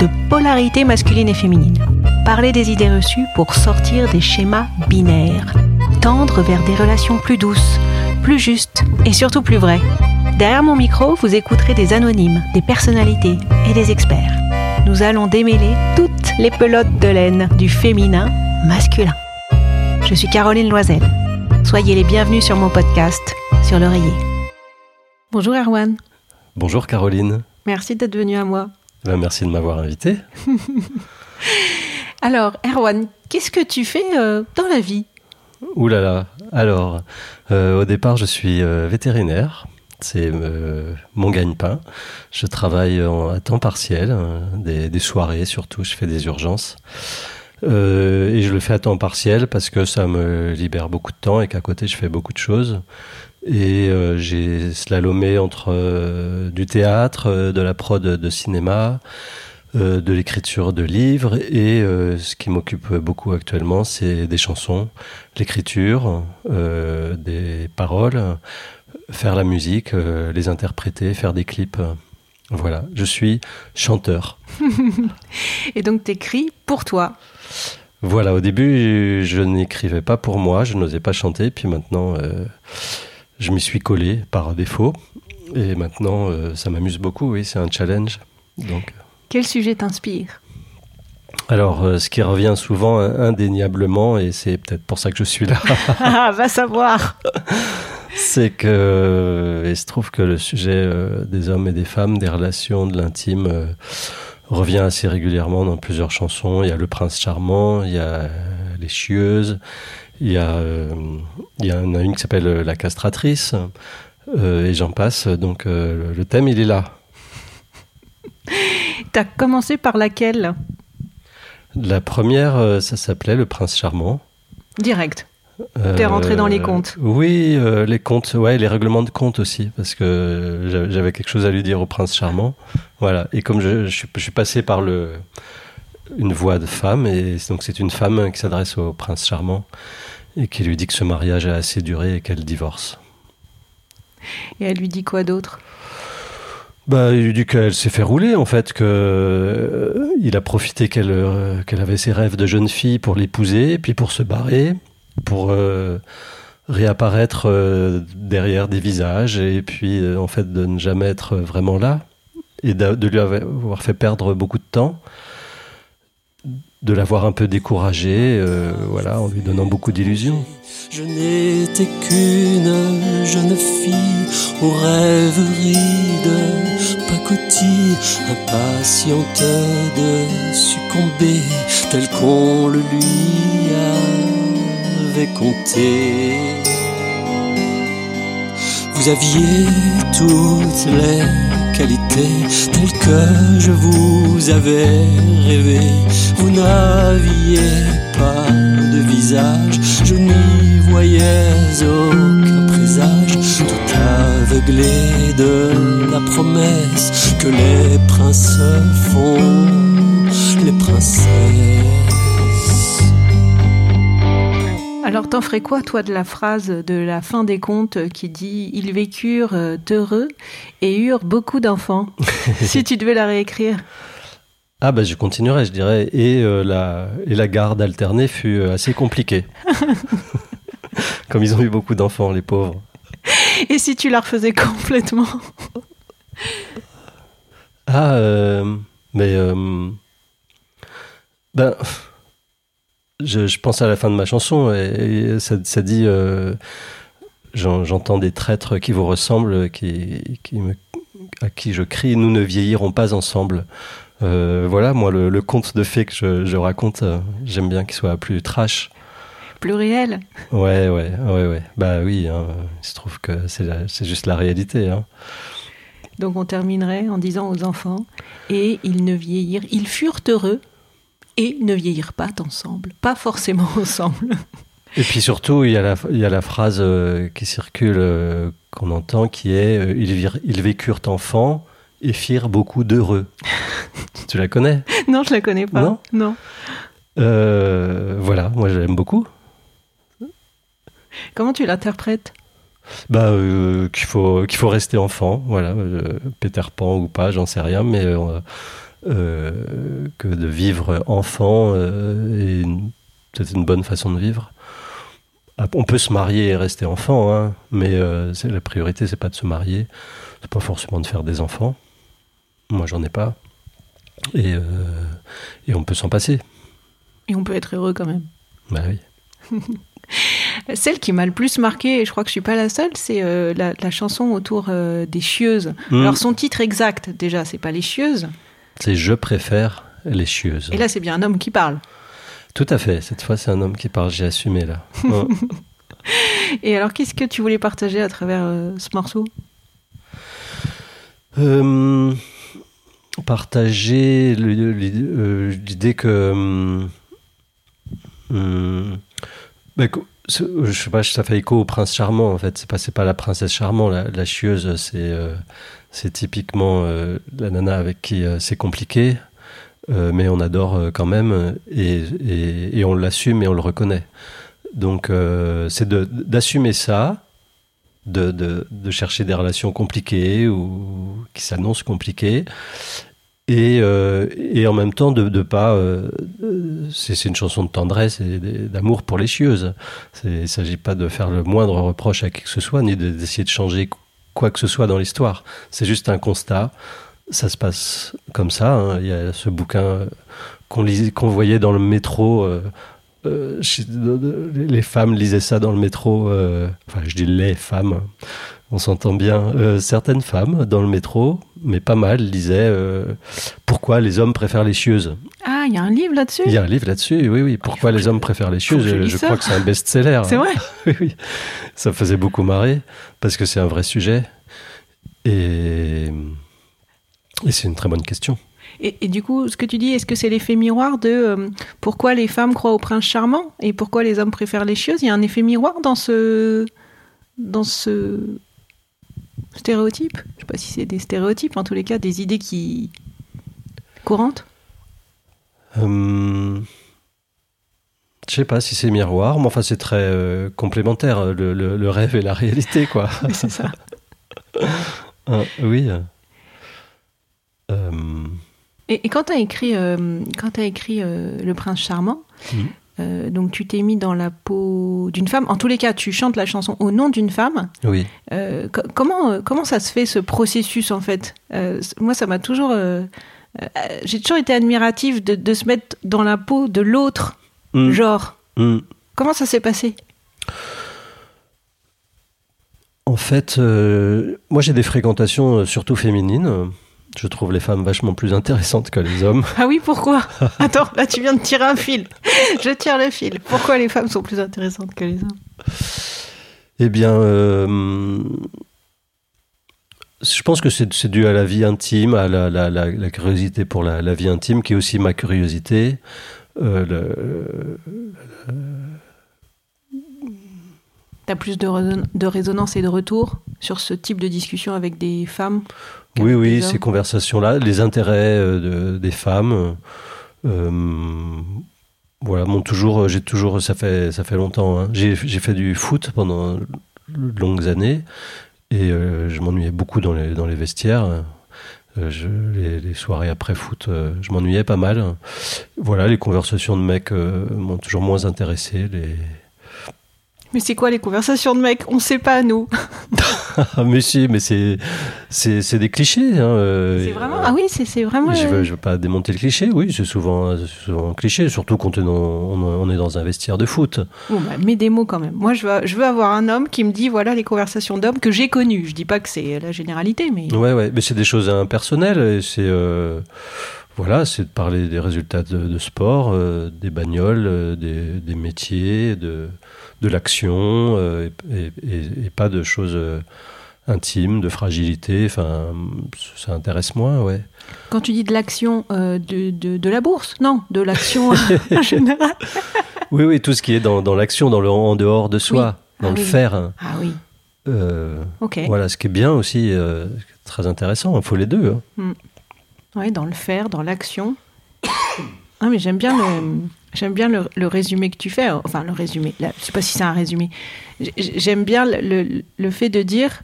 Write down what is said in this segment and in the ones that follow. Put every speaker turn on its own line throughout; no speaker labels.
de polarité masculine et féminine. Parler des idées reçues pour sortir des schémas binaires, tendre vers des relations plus douces, plus justes et surtout plus vraies. Derrière mon micro, vous écouterez des anonymes, des personnalités et des experts. Nous allons démêler toutes les pelotes de laine du féminin masculin. Je suis Caroline Loisel. Soyez les bienvenus sur mon podcast sur l'oreiller. Bonjour Erwan,
Bonjour Caroline.
merci d'être venu à moi.
Ben, merci de m'avoir invité.
Alors Erwan, qu'est-ce que tu fais euh, dans la vie?
Ouh là là. Alors, euh, au départ, je suis euh, vétérinaire. C'est mon gagne-pain. Je travaille en- à temps partiel, hein, des, des soirées surtout. Je fais des urgences. Et je le fais à temps partiel parce que ça me libère beaucoup de temps et qu'à côté, je fais beaucoup de choses. Et euh, j'ai slalomé entre euh, du théâtre, euh, de la prod de cinéma, de l'écriture de livres et ce qui m'occupe beaucoup actuellement, c'est des chansons, l'écriture, des paroles, faire la musique, les interpréter, faire des clips. Voilà, je suis chanteur.
Et donc t'écris pour toi.
Voilà, au début, je n'écrivais pas pour moi, je n'osais pas chanter, puis maintenant, euh, je m'y suis collé par défaut. Et maintenant, euh, ça m'amuse beaucoup, oui, c'est un challenge. Donc,
Quel sujet t'inspire?
Alors, euh, ce qui revient souvent in- indéniablement, et c'est peut-être pour ça que je suis là,
Ah, va savoir
c'est que euh, il se trouve que le sujet euh, des hommes et des femmes, des relations, de l'intime, euh, revient assez régulièrement dans plusieurs chansons. Il y a Le Prince Charmant, il y a Les Chieuses, il y a, euh, il y en a une qui s'appelle euh, La Castratrice, euh, et j'en passe. Donc, euh, le thème, il est là.
T'as commencé par laquelle?
La première, euh, ça s'appelait Le Prince Charmant.
Direct. T'es rentré dans les comptes.
Oui, euh, les comptes, ouais, les règlements de compte aussi, parce que j'avais- quelque chose à lui dire au prince charmant. Voilà. Et comme je, je, suis, je suis passé par le une voix de femme, et donc c'est une femme qui s'adresse au prince charmant et qui lui dit que ce mariage a assez duré et qu'elle divorce.
Et elle lui dit quoi d'autre?
Bah, il lui dit qu'elle s'est fait rouler en fait, que euh, il a profité qu'elle euh, qu'elle avait ses rêves de jeune fille pour l'épouser, puis pour se barrer, pour euh, réapparaître derrière des visages, et puis en fait de ne jamais être vraiment là, et de lui avoir fait perdre beaucoup de temps, de l'avoir un peu découragé, euh, voilà, en lui donnant beaucoup d'illusions.
Je n'étais qu'une jeune fille aux rêveries de pacotille, impatiente de succomber tel qu'on le lui avait conté. Vous aviez toutes les telles que je vous avais rêvé. Vous n'aviez pas de visage, je n'y voyais aucun présage, tout aveuglé de la promesse que les princes font, les princesses.
Alors t'en ferais quoi toi de la phrase de la fin des contes qui dit Ils vécurent euh, heureux et eurent beaucoup d'enfants Si tu devais la réécrire.
Ah bah je continuerai, je dirais. Et, euh, la, et la garde alternée fut euh, assez compliquée. Comme ils ont eu beaucoup d'enfants, les pauvres.
Et si tu la refaisais complètement?
Ah, euh, mais... euh, ben, je, je pense à la fin de ma chanson et, et ça, ça dit... euh, j'en- J'entends des traîtres qui vous ressemblent, qui, qui me, à qui je crie « Nous ne vieillirons pas ensemble ». Euh, voilà, moi, le, le conte de fées que je, je raconte, euh, j'aime bien qu'il soit plus trash.
Plus réel
Ouais, ouais, ouais, ouais. Bah oui, hein, il se trouve que c'est juste la réalité. Hein.
Donc on terminerait en disant aux enfants Et ils ne vieillirent, ils furent heureux et ne vieillir pas ensemble, pas forcément ensemble.
Et puis surtout, il y a la, il y a la phrase euh, qui circule, euh, qu'on entend, qui est euh, ils, vir- ils vécurent enfants et firent beaucoup d'heureux. tu la connais?
Non, je la connais pas.
Non?
Non.
Voilà, moi j'aime beaucoup.
Comment tu l'interprètes?
Bah, qu'il faut qu'il faut rester enfant, voilà, Peter Pan ou pas, j'en sais rien, mais euh, que de vivre enfant euh, est une- peut-être une bonne façon de vivre. On peut se marier et rester enfant, hein, mais euh, c'est- la priorité c'est pas de se marier, c'est pas forcément de faire des enfants. Moi j'en ai pas, et euh, et on peut s'en passer.
Et on peut être heureux quand même.
Bah oui.
Celle qui m'a le plus marqué, et je crois que je suis pas la seule, c'est euh, la, la chanson autour euh, des chieuses.
Mm.
Alors son titre exact, déjà, c'est pas les chieuses.
C'est je préfère les chieuses.
Et là, c'est bien un homme qui parle.
Tout à fait. Cette fois, c'est un homme qui parle. J'ai assumé là. Ouais.
Et alors, qu'est-ce que tu voulais partager à travers euh, ce morceau?
Euh, partager l'idée euh, l'idée que. hum, bah, je sais pas, ça fait écho au prince charmant en fait. C'est pas, pas la princesse charmant, la, la chieuse. C'est, euh, c'est typiquement euh, la nana avec qui euh, c'est compliqué, euh, mais on adore quand même et, on l'assume et on le reconnaît. Donc c'est de- d'assumer ça, de, de, de chercher des relations compliquées ou qui s'annoncent compliquées. Et, en même temps, de ne pas. c'est une chanson de tendresse et d'amour pour les chieuses. Il ne s'agit pas de faire le moindre reproche à qui que ce soit, ni de- d'essayer de changer quoi que ce soit dans l'histoire. C'est juste un constat. Ça se passe comme ça. hein. Il y a ce bouquin euh, qu'on voyait dans le métro. euh, euh, les femmes lisaient ça dans le métro. enfin, je dis les femmes. On s'entend bien. Euh, certaines femmes dans le métro, mais pas mal, lisaient euh, Pourquoi les hommes préfèrent les chieuses.
Ah, il y a un livre là-dessus?
Il y a un livre là-dessus, oui, oui. Pourquoi les hommes préfèrent les chieuses
je
crois que c'est un best-seller.
C'est vrai?
Oui, oui. Ça faisait beaucoup marrer parce que c'est un vrai sujet. Et, et c'est une très bonne question.
et, et du coup, ce que tu dis, est-ce que c'est l'effet miroir de euh, pourquoi les femmes croient au prince charmant et pourquoi les hommes préfèrent les chieuses? Il y a un effet miroir dans ce. dans ce. Stéréotype Je sais pas si c'est des stéréotypes, en tous les cas, des idées qui. courantes
Hum, je sais pas si c'est miroir, mais enfin c'est très euh, complémentaire, le, le- le rêve et la réalité, quoi.
Oui, c'est ça.
Ah, oui.
Et, et quand tu as écrit, euh, quand t'as écrit euh, Le Prince Charmant,
Mhm.
Euh, donc tu t'es mis dans la peau d'une femme. En tous les cas, tu chantes la chanson au nom d'une femme.
oui.
Euh, co- comment, euh, comment ça se fait ce processus en fait? Euh, Moi, ça m'a toujours. J'ai toujours été admirative de, de se mettre dans la peau de l'autre
Hum,
genre.
hum.
Comment ça s'est passé?
En fait, moi j'ai des fréquentations surtout féminines. Je trouve les femmes vachement plus intéressantes que les hommes.
Ah oui, pourquoi? Attends, là tu viens de tirer un fil. Je tire le fil. Pourquoi les femmes sont plus intéressantes que les hommes?
Eh bien, euh, je pense que c'est dû à la vie intime, à la, la- la- la curiosité pour la, vie intime, qui est aussi ma curiosité. Euh, le-
T'as plus de résonance et de retour sur ce type de discussion avec des femmes?
Oui, oui, ces conversations-là, les intérêts euh, de- des femmes. euh, voilà, m'ont toujours, j'ai toujours, ça fait, ça fait longtemps. hein. J'ai fait du foot pendant de longues années et euh, je m'ennuyais beaucoup dans les, dans les vestiaires. Euh, je- les, les soirées après foot, euh, je m'ennuyais pas mal. Voilà, les conversations de mecs euh, m'ont toujours moins intéressé. Les...
Mais c'est quoi les conversations de mecs? On sait pas, nous.
Ah, mais si, mais c'est, c'est, c'est des clichés. Hein, euh,
C'est vraiment.
euh,
Ah oui, c'est c'est vraiment.
Je
euh,
veux, je veux pas démonter le cliché, oui, c'est souvent, souvent un cliché, surtout quand on est, dans, on est dans un vestiaire de foot.
Bon, bah, mets des mots quand même. Moi, je veux, je veux avoir un homme qui me dit voilà les conversations d'hommes que j'ai connues. Je dis pas que c'est la généralité, mais.
Ouais, ouais, mais c'est des choses impersonnelles, c'est, euh, voilà, c'est de parler des résultats de, de sport, euh, des bagnoles, euh, des, des métiers, de, de l'action, euh, et, et- et pas de choses euh, intime, de fragilité. Enfin, ça intéresse moins, ouais.
Quand tu dis de l'action de, de, de la bourse, non, de l'action en général.
Oui, oui, tout ce qui est dans, dans l'action, dans le en dehors de soi,
Oui.
dans
Ah
le
oui.
faire.
Ah oui,
Euh,
ok.
Voilà, ce qui est bien aussi, très intéressant. Il faut les deux. hein.
Dans le faire, dans l'action. Ah, mais j'aime bien le, j'aime bien le, résumé que tu fais. Enfin, le résumé. Là, je sais pas si c'est un résumé. J'aime bien le, le- le fait de dire,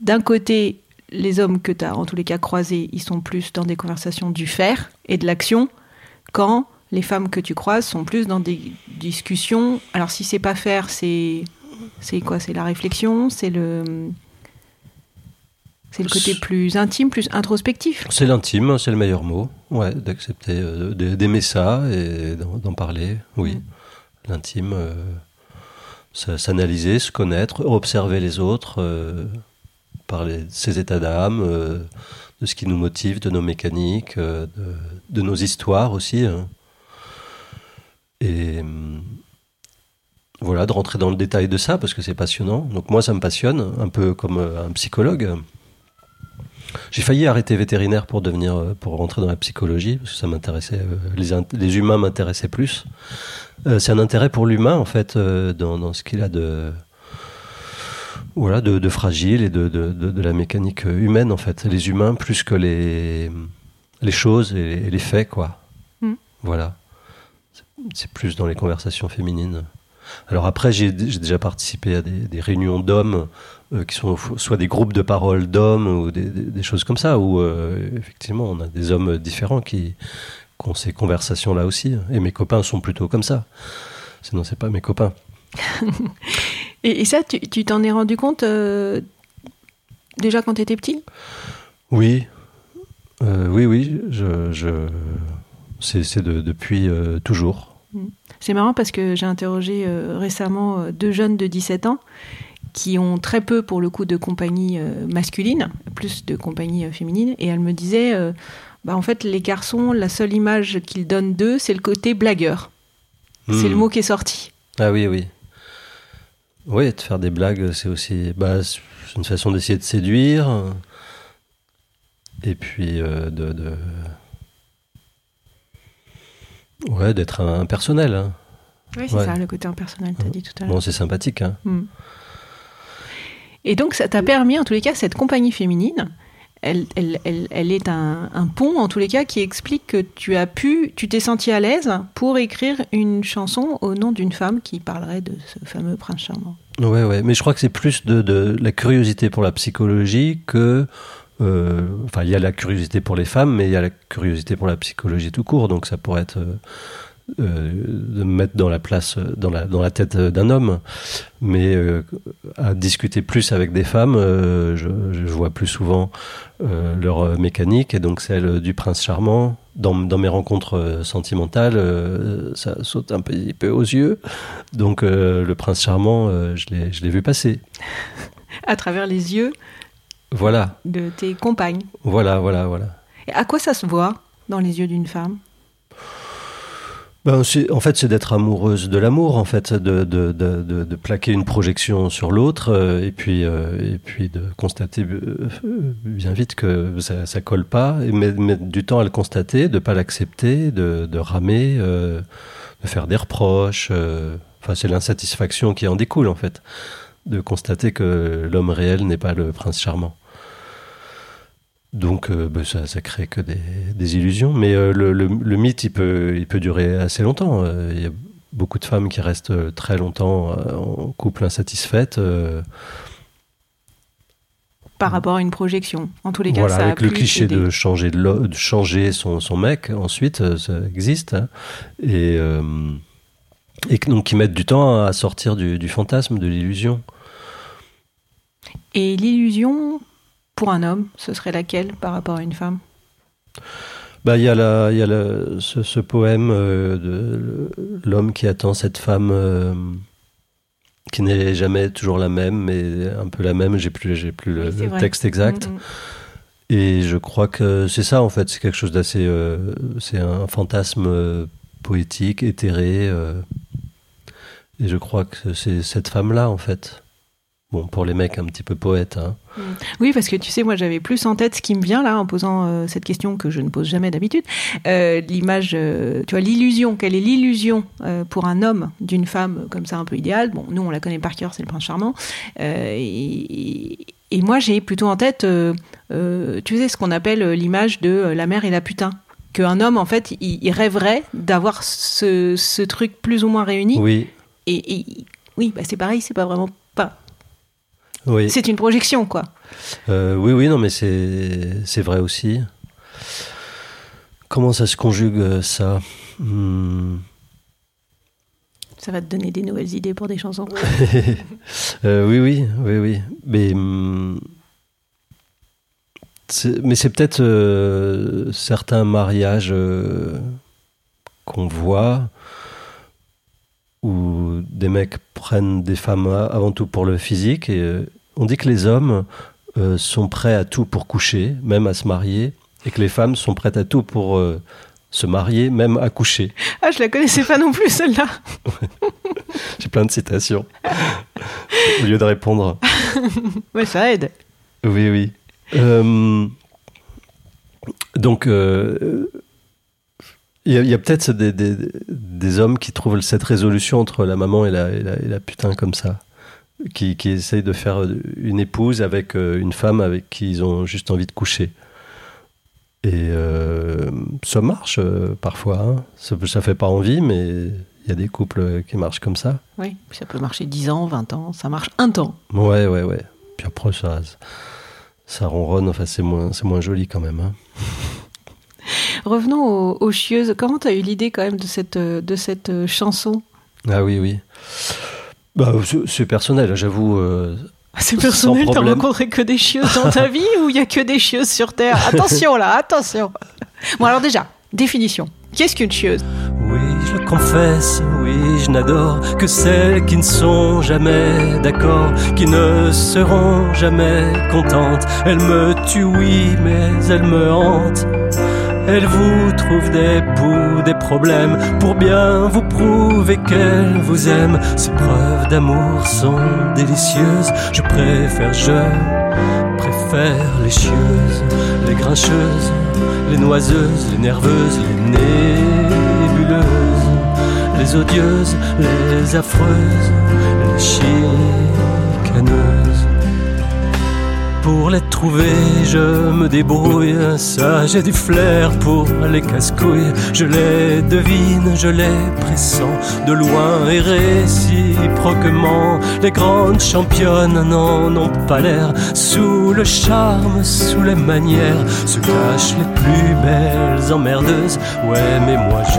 d'un côté, les hommes que tu as en tous les cas croisés, ils sont plus dans des conversations du faire et de l'action, quand les femmes que tu croises sont plus dans des discussions. Alors, si c'est pas faire, c'est c'est quoi? C'est la réflexion, c'est le c'est le côté plus intime, plus introspectif.
C'est l'intime, c'est le meilleur mot. Ouais, d'accepter, euh, d'aimer ça et d'en parler. Oui,
Mm.
l'intime, euh, s'analyser, se connaître, observer les autres, euh, parler de ses états d'âme, euh, de ce qui nous motive, de nos mécaniques, de, de nos histoires aussi. hein. Et hum, voilà, de rentrer dans le détail de ça parce que c'est passionnant. Donc moi, ça me passionne, un peu comme un psychologue. J'ai failli arrêter vétérinaire pour devenir, euh, pour rentrer dans la psychologie parce que ça m'intéressait, euh, les, les humains m'intéressaient plus. Euh, c'est un intérêt pour l'humain en fait dans, dans ce qu'il a de, voilà, de, de fragile et de, de, de- la mécanique humaine en fait. Les humains plus que les, les choses et les, faits quoi.
Mm.
Voilà. C'est- plus dans les conversations féminines. Alors après, j'ai j'ai déjà participé à des, des réunions d'hommes euh, qui sont soit des groupes de parole d'hommes ou des, des- des choses comme ça, où euh, effectivement on a des hommes différents qui, qui ont ces conversations-là aussi. Et mes copains sont plutôt comme ça. Sinon, c'est pas mes copains.
Et, et ça, tu t'en es rendu compte euh, déjà quand tu étais petit?
Oui, oui, oui. Je, je... C'est c'est de- depuis toujours.
C'est marrant parce que j'ai interrogé récemment deux jeunes de 17 ans qui ont très peu pour le coup de compagnie euh, masculine, plus de compagnie euh, féminine, et elles me disaient, euh, bah, en fait les garçons, la seule image qu'ils donnent d'eux, c'est le côté blagueur. C'est
Hmm.
le mot qui est sorti.
Ah oui, oui. Oui, de faire des blagues, c'est aussi bah, une façon d'essayer de séduire. Et puis euh, de, de- Ouais, d'être impersonnel. hein.
Oui, c'est
Ouais.
ça, le côté impersonnel, tu as dit tout à l'heure.
Bon, c'est sympathique. Hein.
Hmm. Et donc, ça t'a permis, en tous les cas, cette compagnie féminine, elle, elle, elle, elle est un, pont, en tous les cas, qui explique que tu as pu, tu t'es senti à l'aise pour écrire une chanson au nom d'une femme qui parlerait de ce fameux prince charmant.
Ouais, ouais. Mais je crois que c'est plus de, de la curiosité pour la psychologie que. euh, Enfin, il y a la curiosité pour les femmes, mais il y a la curiosité pour la psychologie tout court. Donc, ça pourrait être. euh, euh, de me mettre dans la place, dans la, dans la tête d'un homme. Mais euh, à discuter plus avec des femmes, euh, je, je vois plus souvent leur mécanique et donc celle du prince charmant. Dans, dans mes rencontres sentimentales, ça saute un petit peu aux yeux. Donc le prince charmant, je l'ai je l'ai vu passer.
À travers les yeux
Voilà,
de tes compagnes.
voilà, voilà, voilà.
Et à quoi ça se voit dans les yeux d'une femme?
Ben, en fait, c'est d'être amoureuse de l'amour, en fait, de, de, de, de, plaquer une projection sur l'autre, euh, et puis euh, et puis de constater euh, bien vite que ça, ça colle pas, et mettre, du temps à le constater, de pas l'accepter, de, ramer, euh, de faire des reproches. euh, Enfin, c'est l'insatisfaction qui en découle, en fait, de constater que l'homme réel n'est pas le prince charmant. Donc euh, ben, ça, ça crée que des, des illusions. Mais euh, le, le- le mythe, il peut, il peut durer assez longtemps. Euh, Il y a beaucoup de femmes qui restent très longtemps en couple insatisfaites. euh,
par rapport à une projection En tous les cas,
voilà,
ça a
avec le
plus
cliché de changer, de, de changer son, son mec, ensuite, ça existe. hein. et, donc qui mettent du temps à sortir du, du fantasme, de l'illusion.
Et l'illusion, pour un homme, ce serait laquelle par rapport à une femme?
Bah, il y a, la, il y a ce, ce poème euh, de l'homme qui attend cette femme euh, qui n'est jamais toujours la même, mais un peu la même. J'ai plus, j'ai plus le,
Oui,
texte exact.
Mhm.
Et je crois que c'est ça en fait. C'est quelque chose d'assez, euh, c'est un fantasme poétique, éthéré. et je crois que c'est cette femme-là en fait. Bon, pour les mecs un petit peu poètes. Hein.
Oui, parce que tu sais, moi j'avais plus en tête ce qui me vient là en posant euh, cette question que je ne pose jamais d'habitude. Euh, L'image, euh, tu vois, l'illusion. Quelle est l'illusion pour un homme d'une femme comme ça un peu idéale? Bon, nous on la connaît par cœur, c'est le prince charmant. Et, et moi j'ai plutôt en tête, tu sais, ce qu'on appelle l'image de la mère et la putain. Qu'un homme, en fait, il, il rêverait d'avoir ce, ce truc plus ou moins réuni.
Oui,
Et, et- oui, bah c'est pareil, c'est pas vraiment pas.
Oui.
C'est une projection, quoi.
Euh, oui, oui, non, mais c'est vrai aussi. Comment ça se conjugue euh, ça? Hmm.
Ça va te donner des nouvelles idées pour des chansons.
Euh, oui, oui, oui, oui. Mais, hum, c'est- mais c'est peut-être euh, certains mariages qu'on voit où des mecs prennent des femmes avant tout pour le physique et on dit que les hommes euh, sont prêts à tout pour coucher, même à se marier, et que les femmes sont prêtes à tout pour euh, se marier, même à coucher.
Ah, je la connaissais pas non plus, celle-là.
J'ai plein de citations. Au lieu de répondre.
Ouais, ça aide.
Oui, oui. Euh, donc, il y a, peut-être des, des- des hommes qui trouvent cette résolution entre la maman et la, et la, et la putain comme ça, qui, qui essayent de faire une épouse avec euh, une femme avec qui ils ont juste envie de coucher. Et euh, ça marche euh, parfois. hein. Ça, ça fait pas envie, mais il y a des couples qui marchent comme ça.
Oui, ça peut marcher 10 ans, 20 ans, ça marche un temps.
Ouais, ouais, ouais. Puis après, ça, ça ronronne. Enfin, c'est moins, c'est moins joli quand même. hein.
Revenons aux, aux chieuses. Comment tu as eu l'idée quand même de cette, euh, de cette euh, chanson?
Ah oui, oui. Bah, c'est- c'est personnel, j'avoue. euh,
C'est
Sans
personnel, t'as rencontré que des chieuses dans ta vie ou il y a que des chieuses sur Terre? Attention là, attention Bon alors déjà, définition. Qu'est-ce qu'une chieuse?
Oui, je le confesse, oui, je n'adore que celles qui ne sont jamais d'accord, qui ne seront jamais contentes. Elles me tuent, oui, mais elles me hantent. Elles vous trouvent des poux, des problèmes, pour bien vous prouver qu'elles vous aiment. Ces preuves d'amour sont délicieuses, je préfère, je préfère les chieuses, les grincheuses, les noiseuses, les nerveuses, les nébuleuses, les odieuses, les affreuses, les chicaneuses. Pour les trouver, je me débrouille, ça j'ai du flair pour les casse-couilles. Je les devine, je les pressens de loin et réciproquement. Les grandes championnes n'en ont pas l'air. Sous le charme, sous les manières, se cachent les plus belles emmerdeuses. Ouais, mais moi je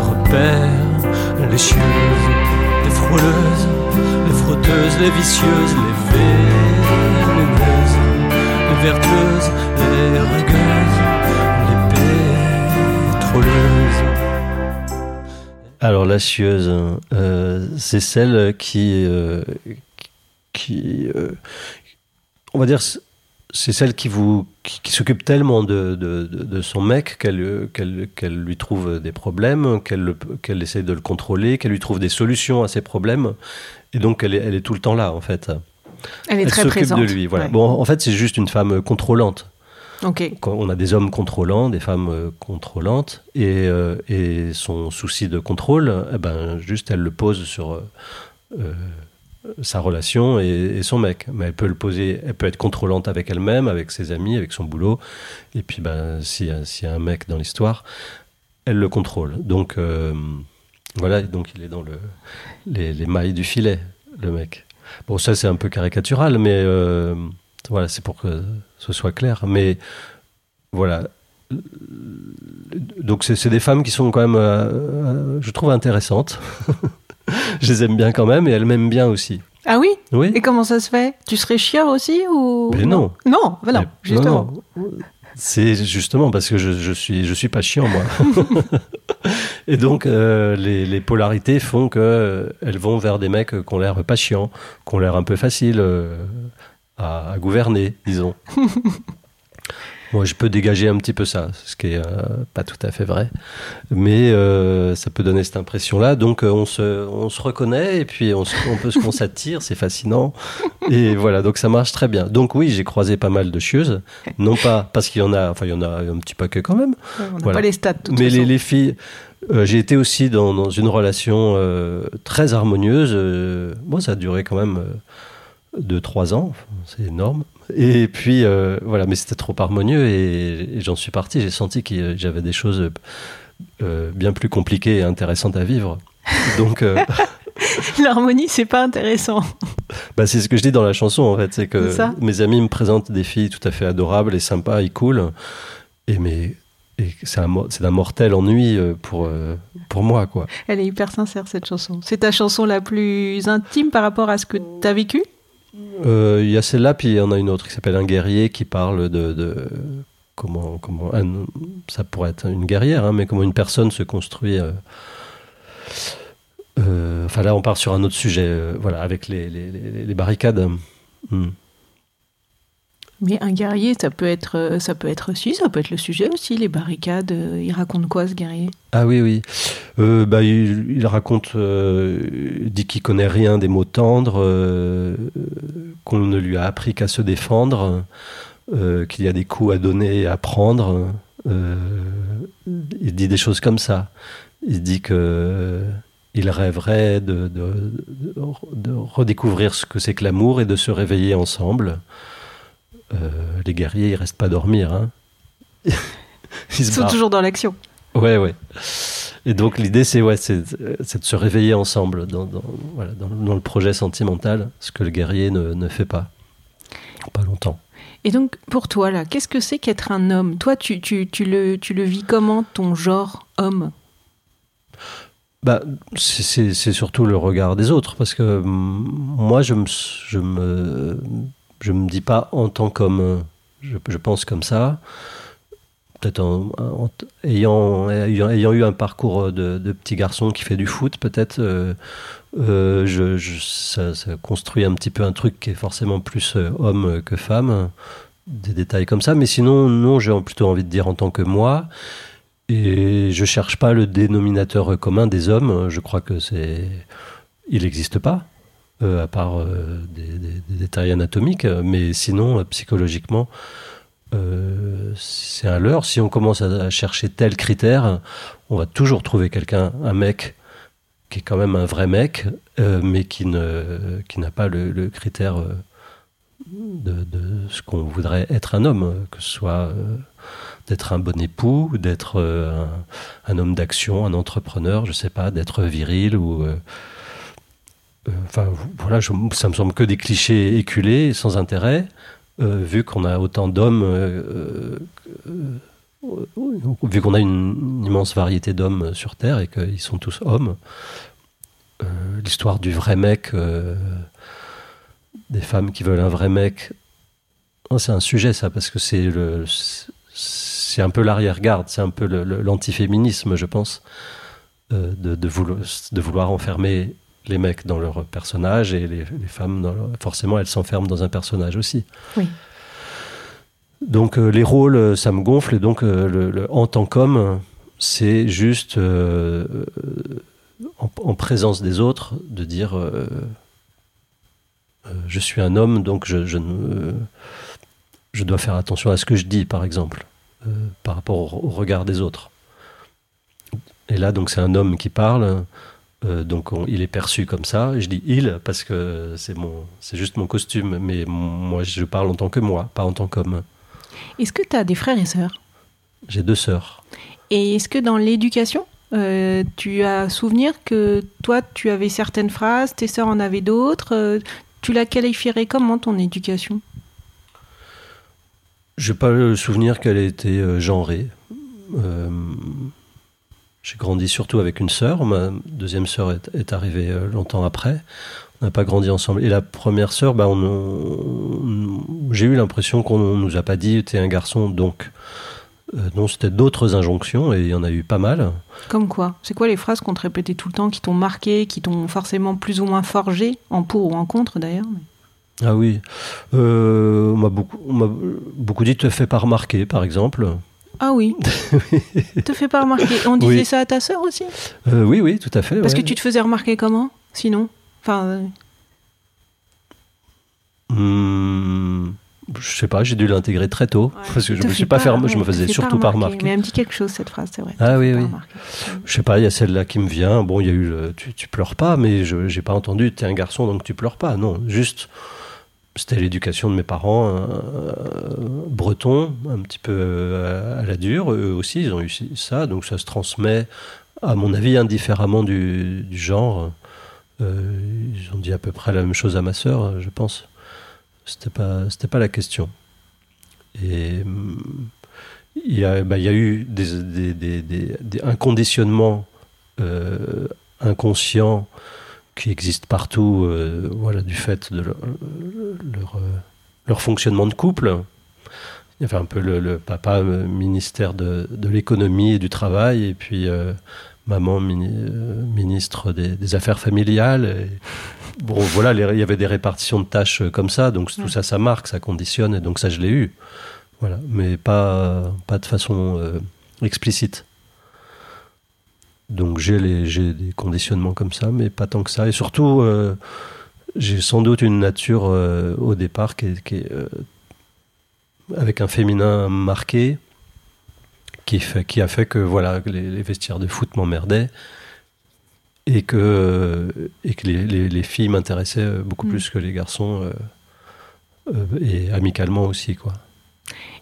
repère les chieuses, les frôleuses, les frotteuses, les vicieuses, les vénéneuses,
Alors, la chieuse, euh, c'est celle qui. euh, euh, on va dire. C'est celle qui vous qui, s'occupe tellement de, son mec qu'elle lui trouve des problèmes, qu'elle le- qu'elle essaie de le contrôler, qu'elle lui trouve des solutions à ses problèmes, et donc elle est tout le temps là en fait.
Elle est
elle
très présente.
de lui. Voilà.
Ouais.
Bon, en fait, c'est juste une femme contrôlante.
Ok.
Quand on a des hommes contrôlants, des femmes euh, contrôlantes, et, euh, et son souci de contrôle, eh ben, juste elle le pose sur euh, euh, sa relation et, et son mec. Mais elle peut le poser, elle peut être contrôlante avec elle-même, avec ses amis, avec son boulot. Et puis, ben, s'il y, a- s'il y a un mec dans l'histoire, elle le contrôle. Donc, euh, voilà, donc il est dans le, les, les mailles du filet, le mec. Bon, ça, c'est un peu caricatural, mais euh, voilà, c'est pour que ce soit clair. Mais voilà. Donc, c'est des femmes qui sont quand même, euh, euh, je trouve, intéressantes. je les aime bien quand même et elles m'aiment bien aussi.
Ah oui?
Oui.
Et comment ça se fait? Tu serais chieur aussi ou
Mais non?
Non, non,
Mais-
justement.
non. C'est justement parce que je, je suis je suis pas chiant moi. Et donc euh, les, les polarités font que euh, elles vont vers des mecs qui ont l'air pas chiants, qui ont l'air un peu faciles euh, à, à gouverner, disons. Moi, je peux dégager un petit peu ça, ce qui est euh, pas tout à fait vrai, mais ça peut donner cette impression-là. Donc, on se, on se reconnaît et puis on, se- on peut on s'attire, c'est fascinant. Et voilà, donc ça marche très bien. Donc oui, j'ai croisé pas mal de chieuses, non pas parce qu'il y en a, enfin il y en a un petit paquet quand même,
On n'a
Voilà.
pas les stats, de toute
mais les, les filles, euh, j'ai été aussi dans, dans une relation euh, très harmonieuse. euh, bon, ça a duré quand même euh, de trois ans, c'est énorme. Et puis euh, voilà, mais c'était trop harmonieux et, et j'en suis parti. J'ai senti que euh, j'avais des choses euh, bien plus compliquées et intéressantes à vivre. Donc, euh,
L'harmonie, c'est pas intéressant.
bah, c'est ce que je dis dans la chanson en fait, c'est que mes amis me présentent des filles tout à fait adorables et sympas et cool. Et mais et c'est d'un mortel ennui euh, pour, euh, pour moi, quoi.
Elle est hyper sincère, cette chanson. C'est ta chanson la plus intime par rapport à ce que tu as vécu?
Euh, Il y a celle-là, puis il y en a une autre qui s'appelle Un guerrier qui parle de, de comment, comment un- ça pourrait être une guerrière, hein, mais comment une personne se construit. euh, euh, enfin là, on part sur un autre sujet, voilà, avec les, les- les- les barricades. Hmm.
Mais un guerrier, ça peut être, euh, ça peut être aussi, ça peut être le sujet aussi, les barricades. euh, Il raconte quoi, ce guerrier?
Ah oui, oui. Euh, bah, il, raconte, il dit qu'il connaît rien des mots tendres, qu'on ne lui a appris qu'à se défendre, qu'il y a des coups à donner et à prendre. il dit des choses comme ça. Il dit que il rêverait de- de redécouvrir ce que c'est que l'amour et de se réveiller ensemble. Euh, les guerriers, ils restent pas dormir. Hein. Ils
sont
barrent.
toujours dans l'action.
Ouais, ouais. Et donc l'idée, c'est ouais, c'est de se réveiller ensemble dans, dans- voilà, dans, dans le projet sentimental, ce que le guerrier ne, ne fait pas. Pas longtemps.
Et donc, pour toi, là, qu'est-ce que c'est qu'être un homme? Toi, tu, tu, tu, le, tu le vis comment, ton genre homme?
Bah, c'est- surtout le regard des autres, parce que hum, moi, je me, je me, je me dis pas en tant qu'homme. Je, je pense comme ça. Peut-être en, ayant, eu un parcours de, de petit garçon qui fait du foot, peut-être, euh, euh, je, ça, construit un petit peu un truc qui est forcément plus euh, homme que femme. Des détails comme ça. Mais sinon, non, j'ai plutôt envie de dire en tant que moi. Et je cherche pas le dénominateur commun des hommes. Je crois que c'est, il n'existe pas, euh, à part euh, des, des- des détails anatomiques. Mais sinon, euh, psychologiquement, euh, c'est un leurre. Si on commence à, chercher tel critère, on va toujours trouver quelqu'un, un mec qui est quand même un vrai mec, euh, mais qui ne, qui n'a pas le, le critère euh, de, de ce qu'on voudrait être un homme, que ce soit euh, d'être un bon époux, d'être euh, un, un homme d'action, un entrepreneur, je sais pas, d'être viril ou. Euh, Enfin, voilà, ça me semble que des clichés éculés, sans intérêt, euh, vu qu'on a autant d'hommes, euh, vu qu'on a une, immense variété d'hommes sur Terre et qu'ils sont tous hommes. L'histoire du vrai mec, des femmes qui veulent un vrai mec, oh, c'est un sujet ça, parce que c'est le, c'est un peu l'arrière-garde, c'est un peu l'antiféminisme, je pense, de vouloir enfermer les mecs dans leur personnage et les, les femmes, dans leur- forcément, elles s'enferment dans un personnage aussi.
Oui.
Donc euh, les rôles, euh, ça me gonfle, et donc euh, le, le en tant qu'homme, c'est juste euh, en, en présence des autres de dire je suis un homme, donc je, je ne je dois faire attention à ce que je dis, par exemple, par rapport au, au regard des autres. Et là, donc, c'est un homme qui parle, euh, donc on- il est perçu comme ça. Je dis il parce que c'est mon, c'est juste mon costume, mais moi, je parle en tant que moi, pas en tant qu'homme.
Est-ce que tu as des frères et sœurs?
J'ai deux sœurs.
Et est-ce que dans l'éducation, euh, tu as souvenir que toi, tu avais certaines phrases, tes sœurs en avaient d'autres euh, Tu la qualifierais comment ton éducation?
J'ai pas le souvenir qu'elle ait été genrée. J'ai grandi surtout avec une sœur. Ma deuxième sœur est, est arrivée euh, longtemps après. On n'a pas grandi ensemble. Et la première sœur, bah, on, on- j'ai eu l'impression qu'on nous a pas dit t'es un garçon, donc. Euh, non, c'était d'autres injonctions et il y en a eu pas mal.
Comme quoi C'est quoi les phrases qu'on te répétait tout le temps, qui t'ont marqué, qui t'ont forcément plus ou moins forgé, en pour ou en contre d'ailleurs? Mais-
Ah oui. Euh, on m'a beaucoup, on beaucoup dit te fais pas remarquer, par exemple.
Ah oui. te fais pas remarquer. On disait
Oui.
ça à ta sœur aussi
Euh, oui, oui, tout à fait.
Parce
ouais.
que tu te faisais remarquer comment Sinon Enfin, euh,
Hmm, je sais pas, j'ai dû l'intégrer très tôt. Parce que je me suis pas je me faisais
fais
surtout pas remarquer.
Mais elle me dit quelque chose cette phrase, c'est vrai.
Ah oui, oui. Je sais pas, il y a celle-là qui me vient. Bon, il y a eu le, tu, tu pleures pas, mais je j'ai pas entendu t'es un garçon donc tu pleures pas. Non, juste c'était l'éducation de mes parents bretons, un petit peu euh, à la dure. Eux aussi, ils ont eu ça, donc ça se transmet, à mon avis, indifféremment du, genre. Euh, ils ont dit à peu près la même chose à ma sœur, je pense. C'était pas, pas la question. Et hum, il y a, bah, y a eu des, des- des- un conditionnement euh, inconscient qui existe partout, euh, voilà, du fait de leur, leur, euh, leur fonctionnement de couple. Il y avait un peu le, papa euh, ministère de, l'économie et du travail, et puis euh, maman mini- euh, ministre des, affaires familiales. Bon, voilà, il y avait des répartitions de tâches euh, comme ça, donc tout ça, ça marque, ça conditionne, et donc ça, je l'ai eu. Voilà, mais pas, pas de façon euh, explicite. Donc j'ai des conditionnements comme ça, mais pas tant que ça. Et surtout, euh, j'ai sans doute une nature euh, au départ qui est, qui est, euh, avec un féminin marqué, qui, fait, qui a fait que voilà, les, les vestiaires de foot m'emmerdaient et que, et que les, les- les filles m'intéressaient beaucoup
Mm.
plus que les garçons, et amicalement aussi. quoi.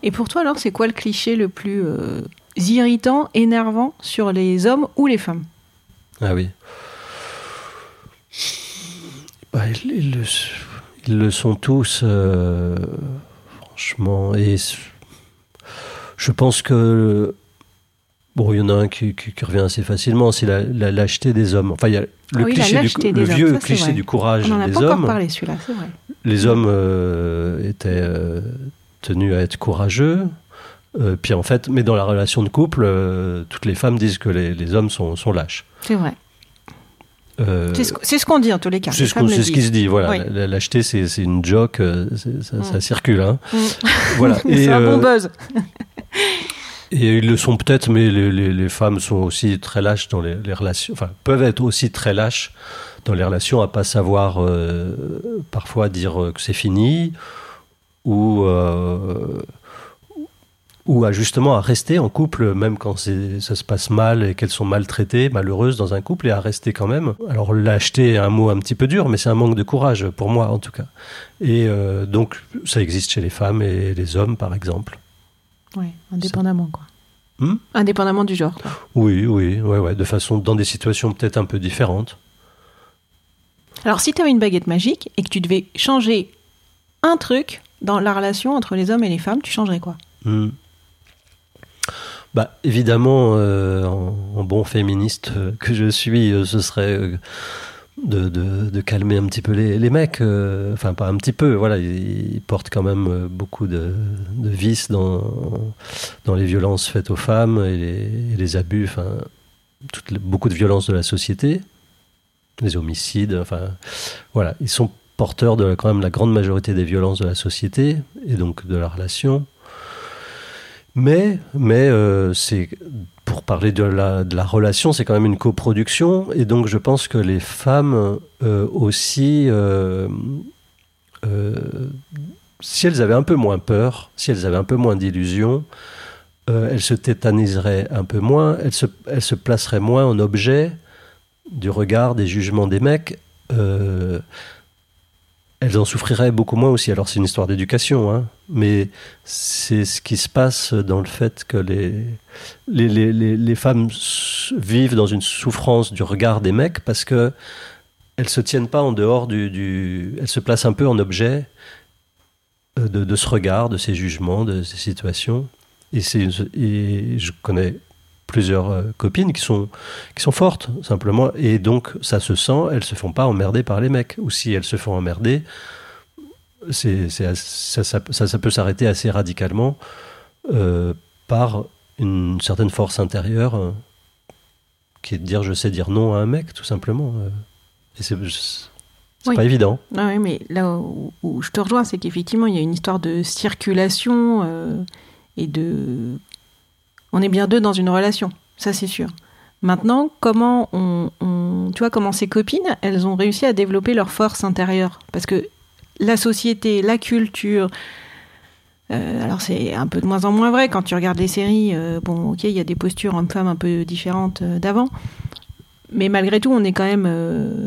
Et pour toi, alors, c'est quoi le cliché le plus euh, irritant, énervant sur les hommes ou les femmes
Ah oui. Bah, ils, ils le, ils le sont tous, euh, franchement. Et je pense que. Bon, il y en a un qui, qui- qui revient assez facilement, c'est la, la lâcheté des hommes. Enfin, il y a le,
oui,
cliché, du, le
hommes,
vieux
ça,
cliché du courage
On n'en a
des
pas encore
hommes.
parlé, celui-là, c'est vrai.
Les hommes euh, étaient euh, tenus à être courageux. Euh, puis en fait, mais dans la relation de couple, euh, toutes les femmes disent que les, les hommes sont, sont lâches.
C'est vrai.
Euh,
C'est ce, qu'on dit en tous les cas.
C'est ce, c'est ce qui se dit, voilà.
Oui.
La- L'acheter, c'est une joke, euh, ça,
Mm.
circule. Hein.
Mm.
Voilà.
c'est un bon buzz.
et ils le sont peut-être, mais les, les- les femmes sont aussi très lâches dans les, les relations, enfin, peuvent être aussi très lâches dans les relations à pas savoir parfois dire que c'est fini ou. Ou à justement à rester en couple même quand ça se passe mal et qu'elles sont maltraitées, malheureuses dans un couple et à rester quand même. Alors lâcheté est un mot un petit peu dur, mais c'est un manque de courage pour moi en tout cas. Et euh, donc ça existe chez les femmes et les hommes par exemple.
Oui, indépendamment, quoi.
Hmm?
Indépendamment du genre. quoi.
Oui, oui, ouais, ouais, de façon dans des situations peut-être un peu différentes.
Alors, si tu avais une baguette magique et que tu devais changer un truc dans la relation entre les hommes et les femmes, tu changerais quoi?
Hmm. Bah, évidemment, euh, en, bon féministe euh, que je suis, euh, ce serait de, calmer un petit peu les, mecs. enfin, pas un petit peu, voilà, ils, portent quand même beaucoup de, vices dans, les violences faites aux femmes et les, abus, enfin, beaucoup de violences de la société, les homicides, enfin, voilà, ils sont porteurs de quand même la grande majorité des violences de la société et donc de la relation. Mais, mais euh, c'est pour parler de la, relation, c'est quand même une coproduction, et donc je pense que les femmes euh, aussi, euh, si elles avaient un peu moins peur, si elles avaient un peu moins d'illusions, elles se tétaniseraient un peu moins, elles se, elles se placeraient moins en objet du regard, des jugements des mecs. Elles en souffriraient beaucoup moins aussi. Alors c'est une histoire d'éducation, hein, mais c'est ce qui se passe dans le fait que les, les, les, les, femmes vivent dans une souffrance du regard des mecs parce que elles se tiennent pas en dehors du, du elles se placent un peu en objet euh, de, de ce regard, de ces jugements, de ces situations. Et, et je connais plusieurs euh, copines qui sont, qui sont fortes, simplement. Et donc, ça se sent, elles se font pas emmerder par les mecs. Ou si elles se font emmerder, c'est, ça, ça, ça- ça peut s'arrêter assez radicalement euh, par une certaine force intérieure euh, qui est de dire je sais dire non à un mec, tout simplement. euh. Et c'est,
Oui.
pas évident.
Ah oui, mais là où, où je te rejoins, c'est qu'effectivement, il y a une histoire de circulation euh, et de. On est bien deux dans une relation, ça c'est sûr. Maintenant, comment on, on- tu vois, comment ces copines, elles ont réussi à développer leur force intérieure? Parce que la société, la culture. euh, alors c'est un peu de moins en moins vrai quand tu regardes les séries. euh, bon, ok, il y a des postures hommes-femmes un peu différentes euh, d'avant, mais malgré tout, on est quand même,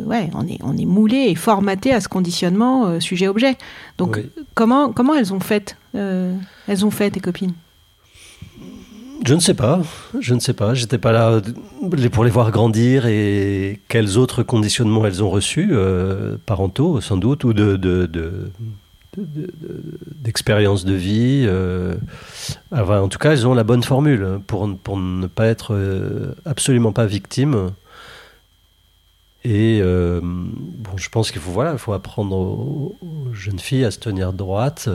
ouais, on est, on est moulé et formaté à ce conditionnement sujet-objet. Donc,
Oui.
comment, comment elles ont fait Elles ont fait tes copines?
Je ne sais pas, je ne sais pas. J'étais pas là euh, pour les voir grandir et quels autres conditionnements elles ont reçus, euh, parentaux sans doute, ou de, de, de- de- vie. euh. Enfin, en tout cas, elles ont la bonne formule pour, ne pas être absolument pas victime. Et bon, je pense qu'il faut voilà, il faut apprendre aux, jeunes filles à se tenir droite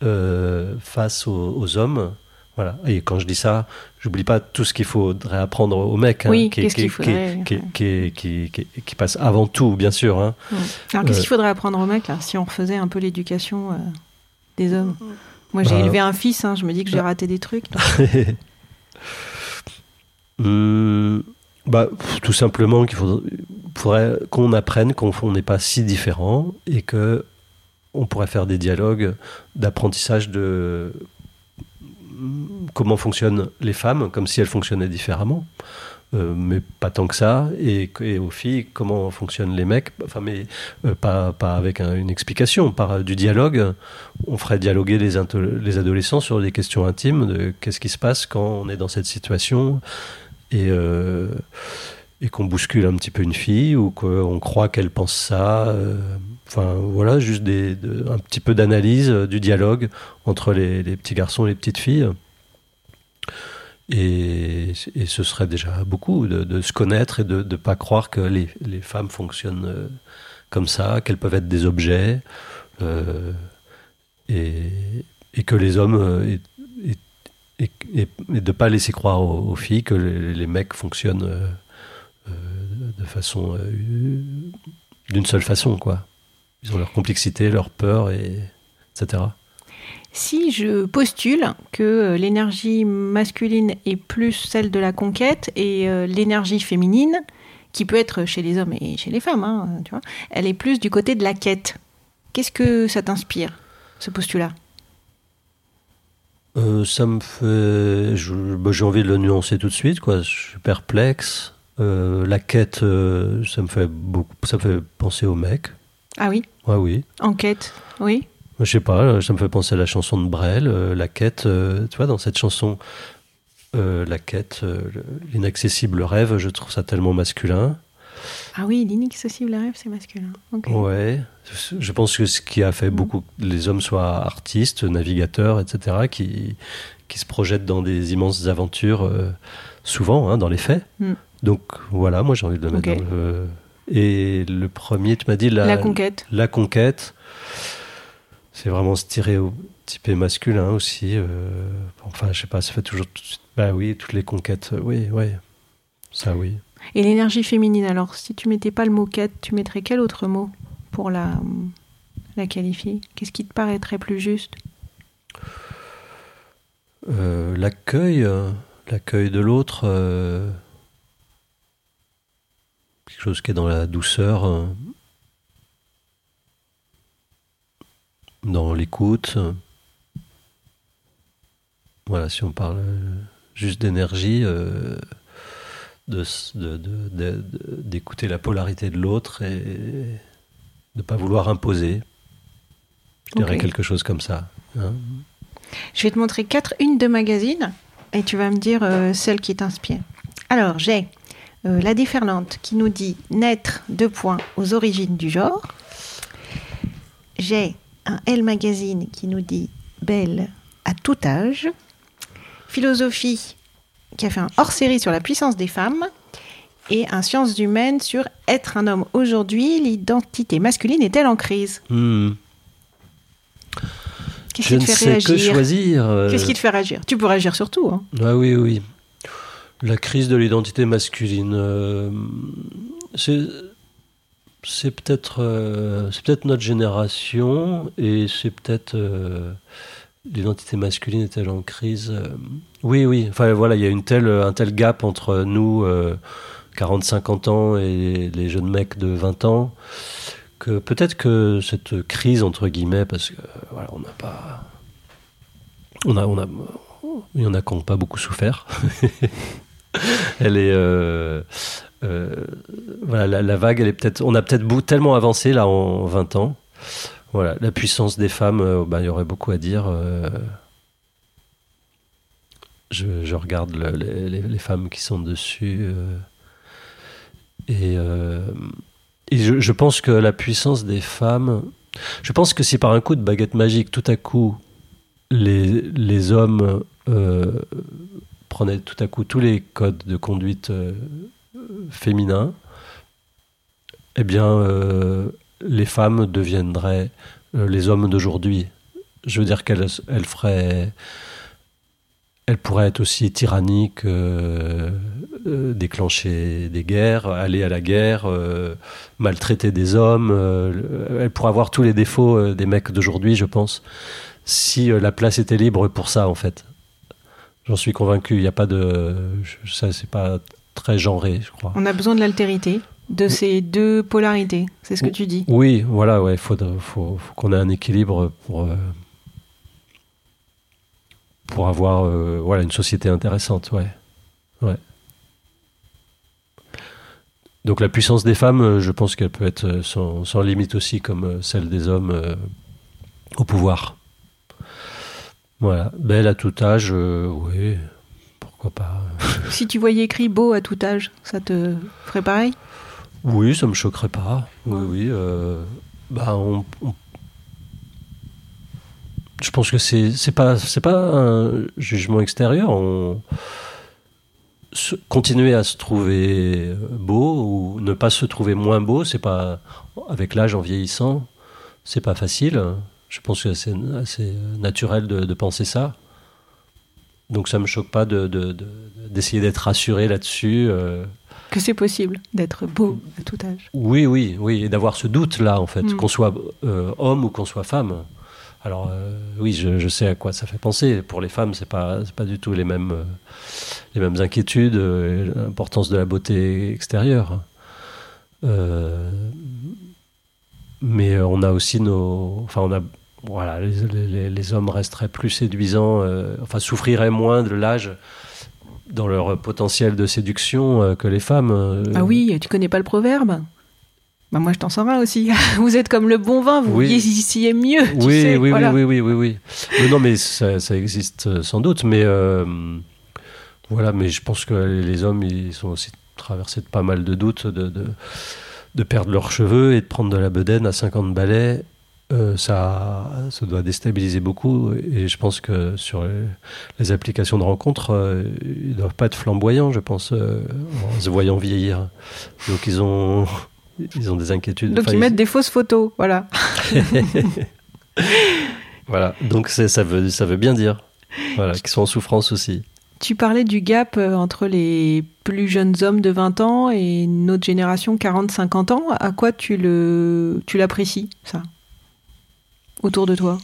face aux hommes. Voilà. Et quand je dis ça, j'oublie pas tout ce qu'il faudrait apprendre hein,
Oui,
qui,
faudrait,
passe avant tout, bien sûr. hein.
Alors, qu'est-ce
Euh.
qu'il faudrait apprendre aux mecs, là, si on refaisait un peu l'éducation euh, des hommes? Moi, j'ai
Bah.
élevé un fils, hein, je me dis que j'ai
Bah.
raté des trucs.
Hum, bah, tout simplement qu'il faudrait, faudrait qu'on apprenne qu'on on n'est pas si différents et que on pourrait faire des dialogues d'apprentissage de comment fonctionnent les femmes, comme si elles fonctionnaient différemment. Euh, mais pas tant que ça, et, aux filles, comment fonctionnent les mecs, enfin, mais euh, pas, pas avec un- une explication, par euh, du dialogue. On ferait dialoguer les, les adolescents sur des questions intimes de qu'est-ce qui se passe quand on est dans cette situation, et, et qu'on bouscule un petit peu une fille, ou qu'on croit qu'elle pense ça. Enfin, voilà, juste un petit peu d'analyse, euh, du dialogue entre les, petits garçons et les petites filles. Et, ce serait déjà beaucoup de, se connaître et de ne pas croire que les, femmes fonctionnent euh, comme ça, qu'elles peuvent être des objets, euh, et, que les hommes. et, de ne pas laisser croire aux, filles que les, les mecs fonctionnent de façon. d'une seule façon, quoi. Ils ont leur complexité, leur peur, et, etc.
Si je postule que euh, l'énergie masculine est plus celle de la conquête et euh, l'énergie féminine, qui peut être chez les hommes et chez les femmes, hein, tu vois, elle est plus du côté de la quête. Qu'est-ce que ça t'inspire, ce postulat?
Euh, ça me fait. bah, J'ai envie de le nuancer tout de suite, quoi. Je suis perplexe. Euh, la quête, euh, ça me fait beaucoup. Ça me fait penser au mec.
Ah oui,
Ouais, oui.
enquête, oui.
Je sais pas, euh, ça me fait penser à la chanson de Brel, euh, la quête. euh, tu vois, dans cette chanson, euh, la quête, le- l'inaccessible rêve, je trouve ça tellement masculin.
Ah oui, l'inaccessible rêve, c'est masculin. Ok.
Ouais, je pense que ce qui a fait beaucoup que les hommes soient artistes, navigateurs, etc., qui, qui se projettent dans des immenses aventures, souvent, hein, dans les faits.
Mm.
Donc voilà, moi j'ai envie de le mettre dans le... Et le premier, tu m'as dit la,
La conquête.
la conquête, c'est vraiment stéréotypé masculin aussi. euh, enfin, je sais pas, ça fait toujours... Bah oui, toutes les conquêtes, euh, oui, oui. Ça oui.
Et l'énergie féminine, alors, si tu mettais pas le mot quête, tu mettrais quel autre mot pour la, la qualifier? Qu'est-ce qui te paraîtrait plus juste?
Euh, l'accueil, euh, l'accueil de l'autre, euh, quelque chose qui est dans la douceur, euh, dans l'écoute. euh. Voilà, si on parle euh, juste d'énergie, euh, de s- de- d'écouter la polarité de l'autre et de ne pas vouloir imposer. Je dirais quelque chose comme ça. hein.
Je vais te montrer quatre unes de magazines et tu vas me dire euh, celle qui t'inspire. Alors, j'ai euh, La Déferlante qui nous dit naître deux points aux origines du genre. J'ai un Elle Magazine qui nous dit belle à tout âge. Philosophie qui a fait un hors-série sur la puissance des femmes. Et un Sciences humaines sur être un homme aujourd'hui, l'identité masculine est-elle en crise?
Hmm.
Qu'est-ce
Je
qui te fait réagir?
choisir. euh,
Qu'est-ce qui te fait réagir? Tu peux réagir sur tout. hein.
Ah oui, oui. La crise de l'identité masculine. euh, c'est c'est peut-être euh, c'est peut-être notre génération et c'est peut-être euh, l'identité masculine est-elle en crise Oui, oui. Enfin voilà, il y a un tel gap entre nous, 40-50 ans, et les jeunes mecs de 20 ans, que peut-être que cette crise entre guillemets, parce que voilà, on n'a pas, on a, on a, il y en a qui n'ont pas beaucoup souffert. Elle est euh, voilà, la, vague, elle est peut-être, on a peut-être tellement avancé là en 20 ans. Voilà, la puissance des femmes, euh, bah, il y aurait beaucoup à dire. Euh. je, regarde les, femmes qui sont dessus et, je, je, pense que la puissance des femmes, je pense que si par un coup de baguette magique, tout à coup, les, les hommes prenaient tout à coup tous les codes de conduite féminin, eh bien, euh, les femmes deviendraient euh, les hommes d'aujourd'hui. Je veux dire qu'elles elles feraient. Elles pourraient être aussi tyranniques, euh, déclencher des guerres, aller à la guerre, maltraiter des hommes. elles pourraient avoir tous les défauts des mecs d'aujourd'hui, je pense, si la place était libre pour ça, en fait. J'en suis convaincu. Il n'y a pas de. Ça, c'est pas très genré, je crois.
On a besoin de l'altérité, de ces deux polarités, c'est ce que tu dis.
Oui, voilà, ouais, faut, faut, qu'on ait un équilibre pour euh, pour avoir euh, voilà une société intéressante, ouais, ouais. Donc la puissance des femmes, euh, je pense qu'elle peut être sans, sans, limite aussi, comme celle des hommes au pouvoir. Voilà, belle à tout âge, oui pourquoi pas.
si tu voyais écrit beau à tout âge, ça te ferait pareil?
Oui, ça me choquerait pas. Oui, oui. Euh, bah, je pense que c'est c'est pas c'est pas un jugement extérieur. On continuer à se trouver beau ou ne pas se trouver moins beau, c'est pas avec l'âge en vieillissant, c'est pas facile. Je pense que c'est assez naturel de penser ça. Donc ça me choque pas d'essayer d'être rassuré là-dessus. Euh.
Que c'est possible d'être beau à tout âge.
Oui, oui, oui, et d'avoir ce doute-là, en fait, mm. qu'on soit euh, homme ou qu'on soit femme. Alors euh, oui, je, sais à quoi ça fait penser. Pour les femmes, c'est pas pas du tout les mêmes les mêmes inquiétudes, l'importance de la beauté extérieure. mais on a aussi nos, enfin on a voilà, les, hommes resteraient plus séduisants, euh, enfin souffriraient moins de l'âge dans leur potentiel de séduction euh, que les femmes. Euh.
Ah oui, tu connais pas le proverbe? Bah moi, je t'en sors un aussi. vous êtes comme le bon vin, vous oui. vieillissez mieux.
Tu oui, sais, oui, oui, oui, oui, oui, oui, mais non, mais ça, ça, existe sans doute. Mais voilà, mais je pense que les hommes, ils sont aussi traversés de pas mal de doutes, de, de, de perdre leurs cheveux et de prendre de la bedaine à 50 balais euh, ça, ça doit déstabiliser beaucoup. Et je pense que sur les, applications de rencontres, euh, ils ne doivent pas être flamboyants, je pense, euh, en se voyant vieillir. Donc ils ont, ils ont des inquiétudes.
Donc ils mettent des fausses photos, voilà.
voilà, donc ça veut, ça veut bien dire voilà, qu'ils sont en souffrance aussi.
Tu parlais du gap entre les plus jeunes hommes de 20 ans et notre génération 40-50 ans. À quoi tu l'apprécies, tu ça? Autour de toi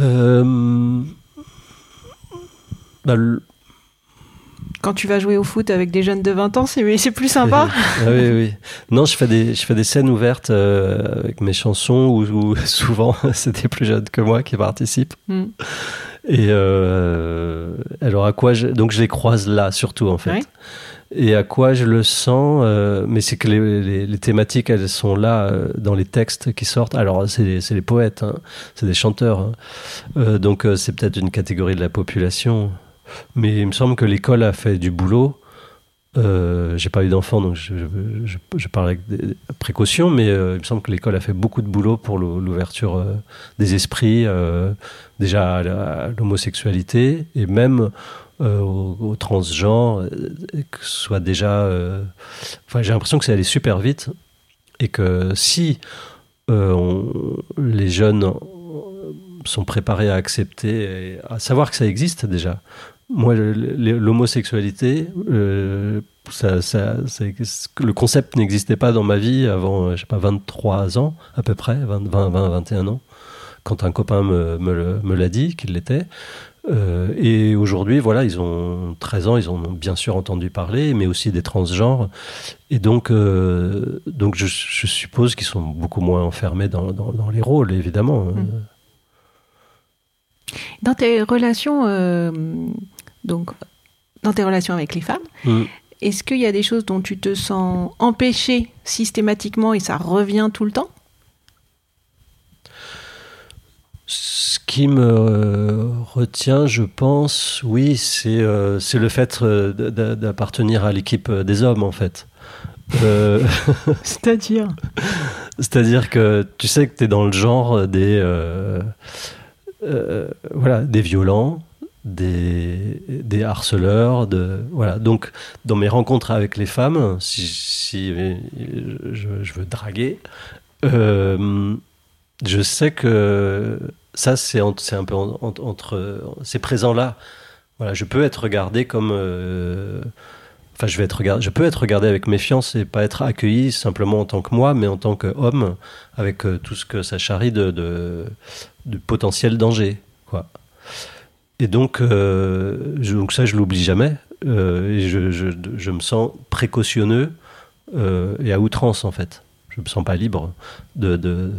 euh,
bah,
Quand tu vas jouer au foot avec des jeunes de 20 ans, c'est plus sympa.
ah oui, oui. Non, je fais des, je fais des scènes ouvertes euh, avec mes chansons où, souvent c'est des plus jeunes que moi qui participent. Hmm. Et euh, alors à quoi je, donc je les croise là surtout en fait et à quoi je le sens. Euh, mais c'est que les, thématiques, elles sont là euh, dans les textes qui sortent. Alors, c'est les poètes, hein, c'est des chanteurs. Hein. Euh, donc, c'est peut-être une catégorie de la population. Mais il me semble que l'école a fait du boulot. J'ai pas eu d'enfant, donc je, je, je, parle avec des précautions, mais il me semble que l'école a fait beaucoup de boulot pour l'ouverture des esprits, déjà à l'homosexualité, et même euh, aux, transgenres, euh, que ce soit déjà. Euh, enfin, j'ai l'impression que c'est allé super vite et que si les jeunes sont préparés à accepter, et à savoir que ça existe déjà, moi, l'homosexualité, le concept n'existait pas dans ma vie avant, je sais pas, 23 ans à peu près, 20, 20, 20, 21 ans, quand un copain me l'a dit qu'il l'était. Euh, et aujourd'hui, voilà, ils ont 13 ans, ils ont bien sûr entendu parler, mais aussi des transgenres. Et donc, euh, donc je, je suppose qu'ils sont beaucoup moins enfermés dans, dans, dans les rôles, évidemment.
Mm. Dans tes relations, euh, donc, dans tes relations avec les femmes,
Mm.
est-ce qu'il y a des choses dont tu te sens empêché systématiquement et ça revient tout le temps?
Ce qui me euh, retient, je pense, oui, c'est euh, c'est le fait euh, d'appartenir à l'équipe des hommes, en fait. Euh,
C'est-à-dire?
C'est-à-dire que tu sais que tu es dans le genre des, euh, euh, voilà, des violents, des, des harceleurs. De, voilà. Donc, dans mes rencontres avec les femmes, si, si je, je veux draguer, je sais que ça, c'est un peu en- en- entre. C'est présent là. Voilà, je peux être regardé comme. euh, Enfin, je, vais être regardé, je peux être regardé avec méfiance et pas être accueilli simplement en tant que moi, mais en tant qu'homme, avec euh, tout ce que ça charrie de, de, potentiel danger. Quoi. Et donc, euh, je- donc ça, je l'oublie jamais. Euh, je, je, me sens précautionneux et à outrance, en fait. Je me sens pas libre de-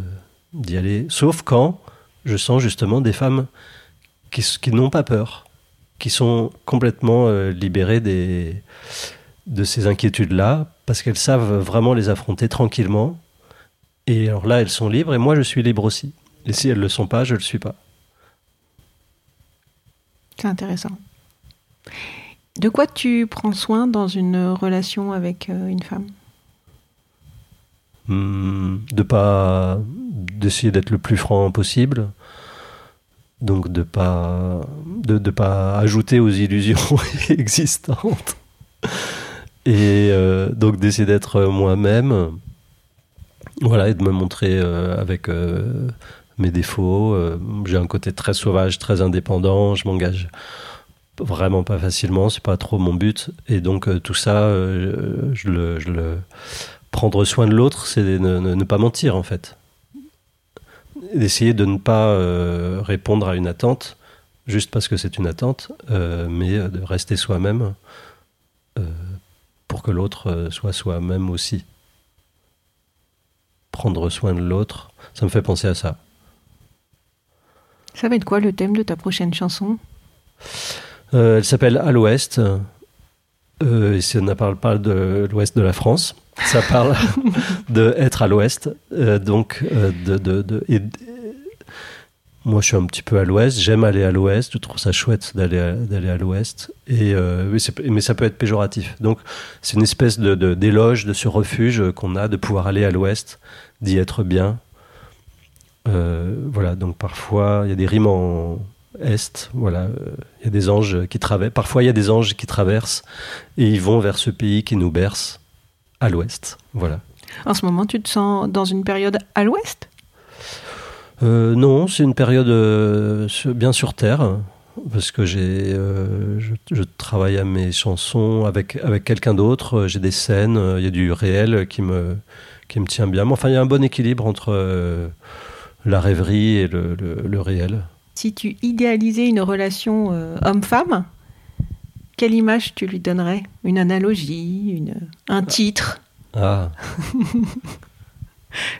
d'y aller, sauf quand je sens justement des femmes qui, n'ont pas peur, qui sont complètement euh, libérées de ces inquiétudes-là, parce qu'elles savent vraiment les affronter tranquillement. Et alors là, elles sont libres, et moi, je suis libre aussi. Et si elles ne le sont pas, je ne le suis pas.
C'est intéressant. De quoi tu prends soin dans une relation avec euh, une femme?
De pas d'essayer d'être le plus franc possible. Donc de pas de, de pas ajouter aux illusions existantes. Et euh, donc d'essayer d'être moi-même. Voilà et de me montrer euh, avec euh, mes défauts. J'ai un côté très sauvage très indépendant. Je m'engage vraiment pas facilement. C'est pas trop mon but. Et donc tout ça je le prendre soin de l'autre, c'est de ne, ne- ne pas mentir en fait. D'essayer de ne pas euh, répondre à une attente juste parce que c'est une attente, euh, mais de rester soi-même euh, pour que l'autre soit soi-même aussi. Prendre soin de l'autre, ça me fait penser à ça.
Ça va être quoi le thème de ta prochaine chanson?
Elle s'appelle À l'Ouest. Et ça ne parle pas de l'Ouest de la France. Ça parle de être à l'Ouest. Euh, donc, euh, de, de, de- moi, je suis un petit peu à l'Ouest. J'aime aller à l'Ouest. Je trouve ça chouette d'aller à, l'Ouest. Euh, mais, ça peut être péjoratif. Donc, c'est une espèce de, d'éloge de ce refuge qu'on a de pouvoir aller à l'Ouest, d'y être bien. Voilà. Donc, parfois, il y a des rimes en est. Voilà. Il y a des anges qui traversent. Parfois, il y a des anges qui traversent et ils vont vers ce pays qui nous berce à l'ouest. Voilà.
En ce moment, tu te sens dans une période à l'ouest?
Euh, non, c'est une période euh, bien sur terre parce que j'ai, euh, je, je travaille à mes chansons avec avec quelqu'un d'autre. J'ai des scènes, il y a du réel qui me qui me tient bien. Mais enfin, il y a un bon équilibre entre la rêverie et le, le- le réel.
Si tu idéalisais une relation homme-femme, quelle image tu lui donnerais? Une analogie, une, un titre?
Ah,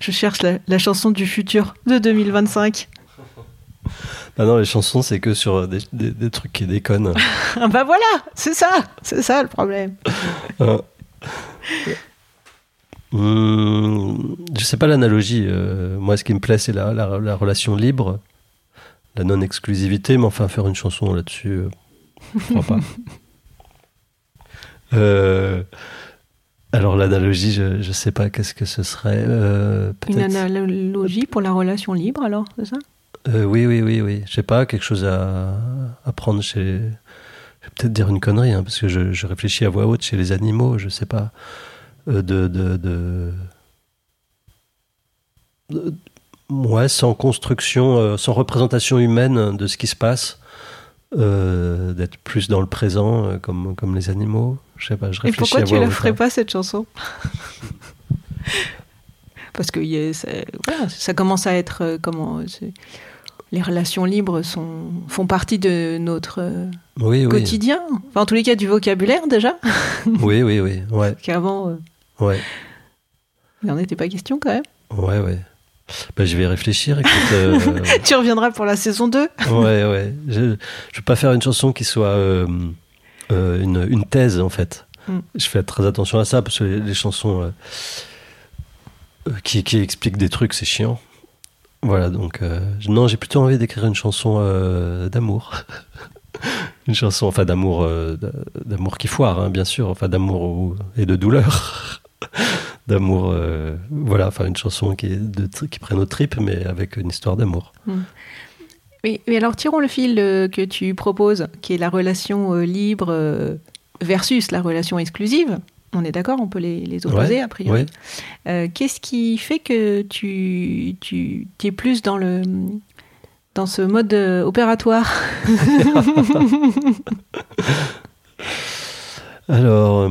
Je cherche la, la chanson du futur de 2025.
bah non, les chansons c'est que sur des, des- des trucs qui déconnent.
Ah bah voilà, c'est ça, c'est ça le problème.
Hum, je sais pas l'analogie. euh, moi, ce qui me plaît, c'est la, la- la relation libre, la non-exclusivité. Mais enfin, faire une chanson là-dessus, euh, je crois pas. Euh, alors, l'analogie, je, je sais pas qu'est-ce que ce serait. euh,
Une analogie pour la relation libre alors, c'est ça?
Euh, oui, oui, oui, oui. Je sais pas, quelque chose à, à prendre chez. Je vais peut-être dire une connerie, hein, parce que je, je réfléchis à voix haute chez les animaux, je sais pas. Euh, de, de, de... de- Ouais, sans construction, euh, sans représentation humaine de ce qui se passe. d'être plus dans le présent, comme, comme les animaux. Je sais pas, je
Et
réfléchis
pourquoi
à
tu la ferais
hein.
pas cette chanson? Parce que y a- ça, voilà, ça commence à être euh, comment les relations libres sont, font partie de notre euh,
Oui, oui.
quotidien. Enfin, en tous les cas, du vocabulaire déjà.
oui, oui, oui. Ouais,
Qu'avant, euh,
ouais,
il n'en était pas question quand même.
ouais, ouais. Bah, je vais réfléchir. Écoute, euh,
Tu reviendras pour la saison 2
ouais, ouais. Je ne veux pas faire une chanson qui soit euh, une, une thèse, en fait.
Mm.
Je fais très attention à ça, parce que les, les chansons euh, euh, qui, qui expliquent des trucs, c'est chiant. Voilà, donc... non, j'ai plutôt envie d'écrire une chanson d'amour. une chanson, enfin, d'amour d'a- d'amour qui foire, hein, bien sûr. Enfin, d'amour ou- et de douleur. d'amour, euh, voilà, enfin, une chanson qui, est de, qui prenne aux tripes, mais avec une histoire d'amour.
Mais, mais alors, tirons le fil euh, que tu proposes, qui est la relation euh, libre euh, versus la relation exclusive. On est d'accord, on peut les, les opposer
Ouais,
a priori.
ouais.
Euh, Qu'est-ce qui fait que tu, tu es plus dans, le, dans ce mode opératoire?
Alors,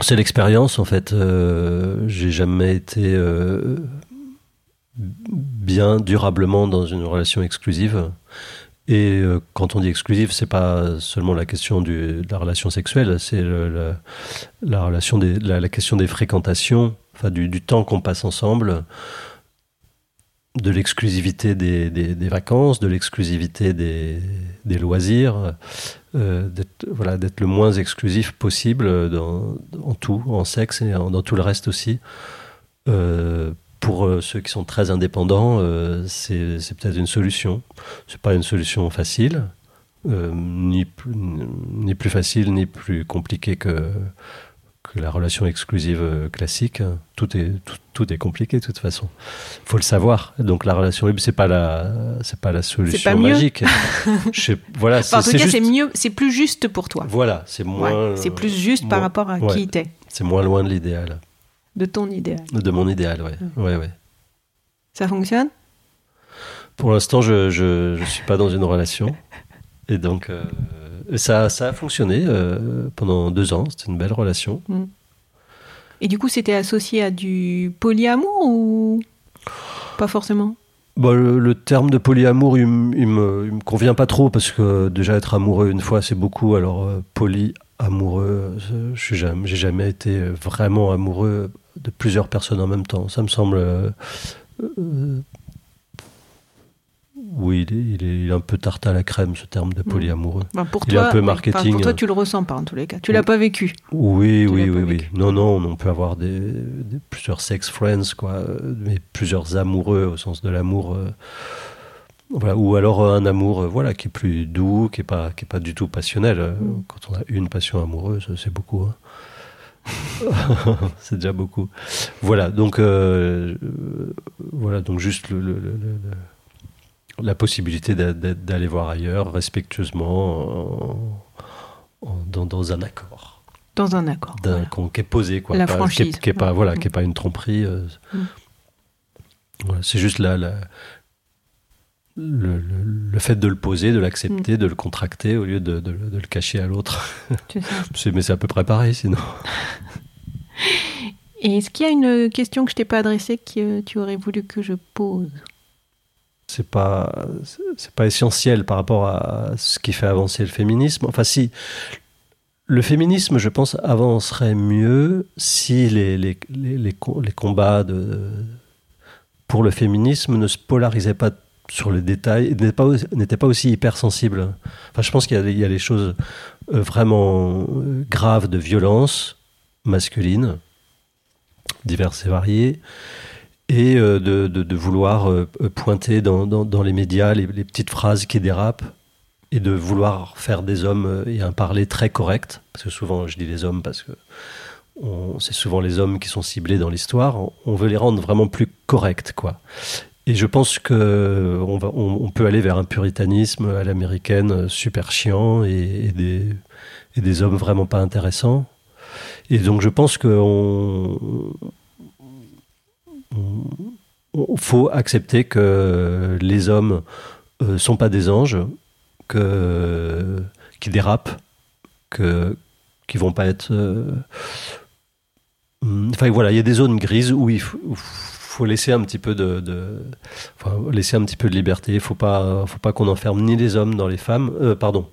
c'est l'expérience en fait. Euh, J'ai jamais été euh, bien durablement dans une relation exclusive. Et euh, quand on dit exclusive, c'est pas seulement la question de la relation sexuelle, c'est la, la relation des, la, question des fréquentations, enfin du, temps qu'on passe ensemble, de l'exclusivité des, des- vacances, de l'exclusivité des, des loisirs, euh, d'être le moins exclusif possible dans, en tout, en sexe et dans tout le reste aussi. Euh, pour euh, ceux qui sont très indépendants, euh, c'est peut-être une solution. C'est pas une solution facile, euh, ni, plus, ni plus facile ni plus compliqué que, que la relation exclusive classique. Tout est, tout, tout est compliqué de toute façon. faut le savoir. Donc la relation libre, c'est pas la, c'est pas la solution
pas
magique. Je voilà,
Enfin, En tout
c'est
cas, c'est mieux, c'est plus juste pour toi.
Voilà, c'est moins.
Ouais, c'est plus juste par rapport à
ouais.
qui t'es,
C'est moins loin de l'idéal,
de ton idéal.
de mon idéal, ouais. ouais, ouais.
Ça fonctionne?
Pour l'instant, je, je, je suis pas dans une relation. Et donc, euh, ça, ça a fonctionné euh, pendant deux ans. C'était une belle relation.
Et du coup, c'était associé à du polyamour ou pas forcément?
Bon, le, le terme de polyamour, il, il me, il me convient pas trop parce que déjà être amoureux une fois, c'est beaucoup. Alors, euh, polyamoureux, je suis jamais, j'ai jamais été vraiment amoureux de plusieurs personnes en même temps. Ça me semble. euh, euh, oui, il est, il est- il est un peu tarte à la crème, ce terme de polyamoureux.
Enfin, pour
Il est un peu.
Enfin,
marketing.
pour toi, tu le ressens pas en tous les cas. Tu l'as pas vécu.
Oui,
Tu
oui, oui. Non, non, on peut avoir des, des- plusieurs sex friends, quoi, euh, mais plusieurs amoureux au sens de l'amour. euh, voilà, ou alors euh, un amour, euh, voilà, qui est plus doux, qui est pas, qui est pas du tout passionnel. Euh,
Mm.
Quand on a une passion amoureuse, c'est beaucoup. hein. c'est déjà beaucoup. Voilà, donc euh, voilà, donc juste le, le- le- le- le- la possibilité d'a- d'a- d'aller voir ailleurs, respectueusement, en- en- dans, dans un accord
Dans un accord.
d'un-
voilà.
qu'on- qui est posé quoi
La
Pas-
franchise.
qui est, pas voilà qui est pas une tromperie euh,
Mm.
voilà, c'est juste la, la- le, le- le fait de le poser de
Mm.
l'accepter de le contracter au lieu de, de- de le cacher à l'autre. Mais c'est à peu près pareil sinon.
Et est-ce qu'il y a une question que je t'ai pas adressée que tu aurais voulu que je pose?
C'est pas c'est- pas essentiel par rapport à ce qui fait avancer le féminisme. Enfin si le féminisme je pense avancerait mieux si les les, les, les combats de pour le féminisme ne se polarisaient pas sur les détails et n'étaient pas, aussi- hypersensibles. Enfin, je pense qu'il y a, des choses euh, vraiment euh, graves de violence masculine, diverses et variées, et euh, de, vouloir pointer dans, les médias les, les petites phrases qui dérapent et de vouloir faire des hommes et un parler très correct, parce que souvent je dis les hommes parce que c'est souvent les hommes qui sont ciblés dans l'histoire, on veut les rendre vraiment plus corrects, quoi. Et je pense que on, va, on, peut aller vers un puritanisme à l'américaine euh, super chiant et, des, et des hommes vraiment pas intéressants. Et donc je pense qu'on on- faut accepter que les hommes euh, sont pas des anges, que, qui dérapent, que, qui vont pas être. euh, Enfin voilà, il y a des zones grises où il faut, faut laisser un petit peu de, de- enfin, laisser un petit peu de liberté. Il faut pas, faut pas qu'on enferme ni les hommes dans les femmes. Euh, pardon,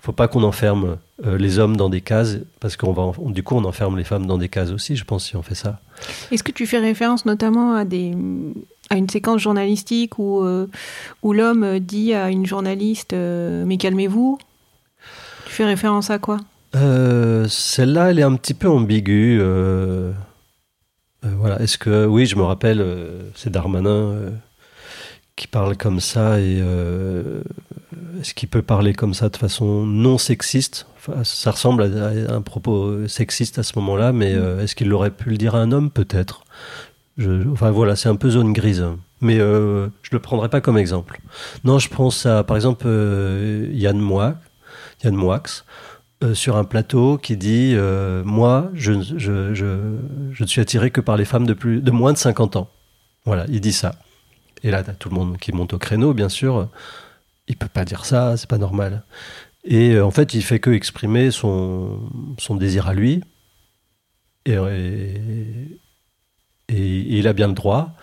faut pas qu'on enferme euh, les hommes dans des cases parce qu'on va, du coup, on enferme les femmes dans des cases aussi. Je pense si on fait ça.
Est-ce que tu fais référence notamment à, des, à une séquence journalistique où, euh, où l'homme dit à une journaliste euh, Mais calmez-vous Tu fais référence à quoi?
Celle-là, elle est un petit peu ambiguë. Euh, voilà. Est-ce que oui, je me rappelle, euh, c'est Darmanin euh, qui parle comme ça et euh, est-ce qu'il peut parler comme ça de façon non sexiste? Enfin, Ça ressemble à, un propos sexiste à ce moment-là, mais euh, est-ce qu'il aurait pu le dire à un homme? Peut-être. Je- enfin voilà, c'est un peu zone grise. Mais euh, je le prendrai pas comme exemple. Non, je pense à, par exemple, Yann Moix, Yann Moix, euh, sur un plateau qui dit euh, Moi, je, je, je, je ne suis attiré que par les femmes de, plus, de moins de 50 ans. Voilà, il dit ça. Et là, tout le monde qui monte au créneau, bien sûr. Il peut pas dire ça, c'est pas normal. Et euh, en fait, il fait que exprimer son, son désir à lui. Et, et, il a bien le droit.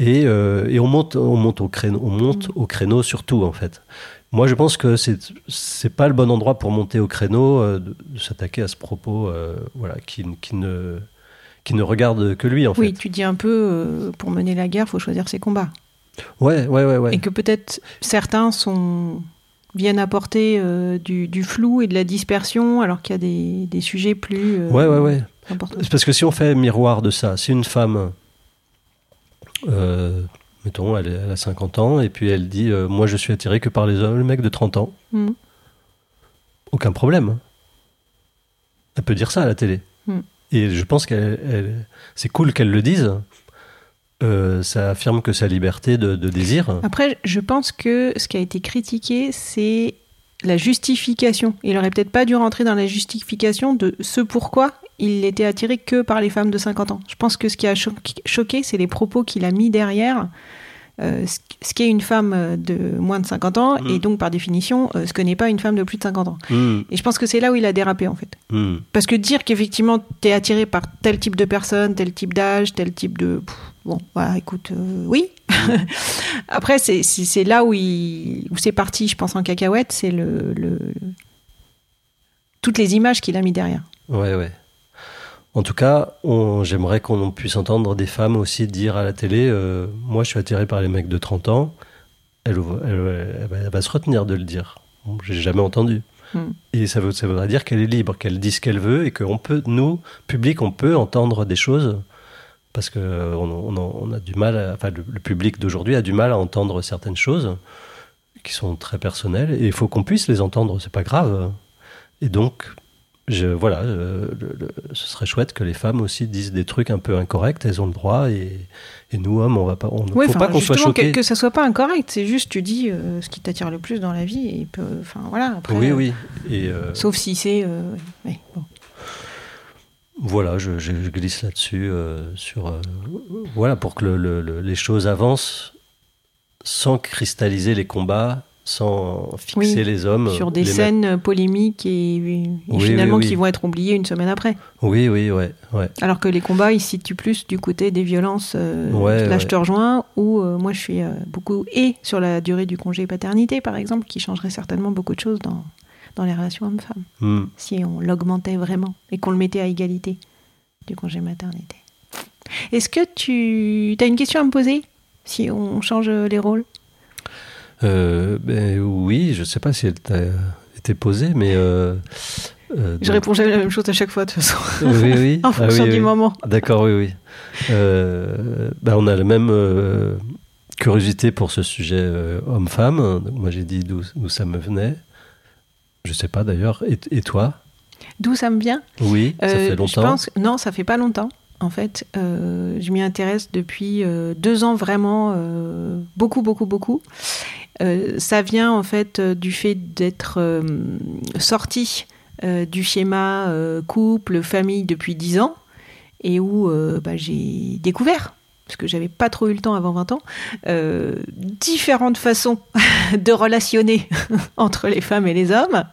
Et, et on monte, on monte au créneau, on monte au créneau surtout en fait. Moi, je pense que c'est c'est pas le bon endroit pour monter au créneau, euh, de, de s'attaquer à ce propos, euh, voilà, qui, qui ne qui ne regarde que lui en
Oui,
fait.
tu dis un peu euh, Pour mener la guerre, faut choisir ses combats.
Ouais, ouais, ouais, ouais.
Et que peut-être certains sont viennent apporter du, du flou et de la dispersion alors qu'il y a des, des sujets plus
Ouais, ouais, ouais.
importants.
Parce que si on fait miroir de ça, si une femme, mettons, elle, a 50 ans et puis elle dit euh, Moi je suis attirée que par les hommes, le mec de 30 ans,
Mhm.
aucun problème. Elle peut dire ça à la télé.
Mhm.
Et je pense qu'elle, elle- c'est cool qu'elle le dise. Euh, ça affirme que sa liberté de, de désir.
Après, je pense que ce qui a été critiqué, c'est la justification. Il aurait peut-être pas dû rentrer dans la justification de ce pourquoi il n'était attiré que par les femmes de 50 ans. Je pense que ce qui a cho- choqué, c'est les propos qu'il a mis derrière. euh, ce qu'est une femme de moins de 50 ans,
Mm.
et donc par définition, euh, ce que n'est pas une femme de plus de 50 ans.
Mhm,
Et je pense que c'est là où il a dérapé en fait.
mhm.
Parce que dire qu'effectivement tu es attiré par tel type de personne, tel type d'âge, tel type de. Pff, Bon, voilà, écoute, euh, oui. Après, c'est- là où, il- où c'est parti, je pense, en cacahuète, c'est le, le- toutes les images qu'il a mis derrière.
Ouais, ouais. En tout cas, on- j'aimerais qu'on puisse entendre des femmes aussi dire à la télé euh, Moi, je suis attiré par les mecs de 30 ans. Elle, elle- elle va- elle va se retenir de le dire. J'ai jamais entendu.
Hmm.
Et ça, veut, ça voudrait dire qu'elle est libre, qu'elle dit ce qu'elle veut et qu'on peut, nous, public, on peut entendre des choses parce que euh, on, on- on a du mal, à- enfin, le, le public d'aujourd'hui a du mal à entendre certaines choses qui sont très personnelles et il faut qu'on puisse les entendre, c'est pas grave. Et donc, je, voilà, euh, le- le- ce serait chouette que les femmes aussi disent des trucs un peu incorrects, elles ont le droit, et, et nous hommes, on va pas, on,
Oui,
faut pas qu'on soit
justement, que,
choqués.
que ça soit pas incorrect, c'est juste tu dis euh, ce qui t'attire le plus dans la vie, et enfin voilà. Après,
Oui,
euh,
oui. Et euh,
Sauf si c'est. ouais, bon.
voilà, je, je- je glisse là-dessus, sur voilà, pour que le- le- le- les choses avancent sans cristalliser les combats, sans fixer
Oui,
les hommes.
Sur des
les
scènes polémiques et, et
Oui,
finalement
oui,
qui vont être oubliées une semaine après.
Oui, oui, ouais, ouais.
Alors que les combats, ils se situent plus du côté des violences. euh,
Ouais,
là,
ouais.
je te rejoins. Ou euh, moi, je suis euh, beaucoup. Et sur la durée du congé paternité, par exemple, qui changerait certainement beaucoup de choses dans, dans les relations hommes-femmes.
Hmm.
Si on l'augmentait vraiment et qu'on le mettait à égalité du congé maternité. Est-ce que tu as une question à me poser si on change les rôles?
Euh, ben oui, je sais pas si elle t'a été posée, mais. euh, euh,
Je
donc-
réponds jamais la même chose à chaque fois, de toute façon,
Oui, oui.
en
Ah
fonction
oui,
du
oui.
moment.
D'accord, oui, oui. Euh, ben, on a la même euh, curiosité pour ce sujet euh, homme-femme. Moi, j'ai dit d'où ça me venait. Je sais pas d'ailleurs. Et, et toi?
D'où ça me vient?
Oui, ça fait
Je
longtemps.
pense, non, ça fait pas longtemps. En fait, euh, je m'y intéresse depuis euh, deux ans vraiment euh, beaucoup, beaucoup, beaucoup. Ça vient en fait du fait d'être sorti du schéma couple, famille depuis dix ans et où bah, j'ai découvert parce que j'avais pas trop eu le temps avant 20 ans, euh, différentes façons de relationner entre les femmes et les hommes,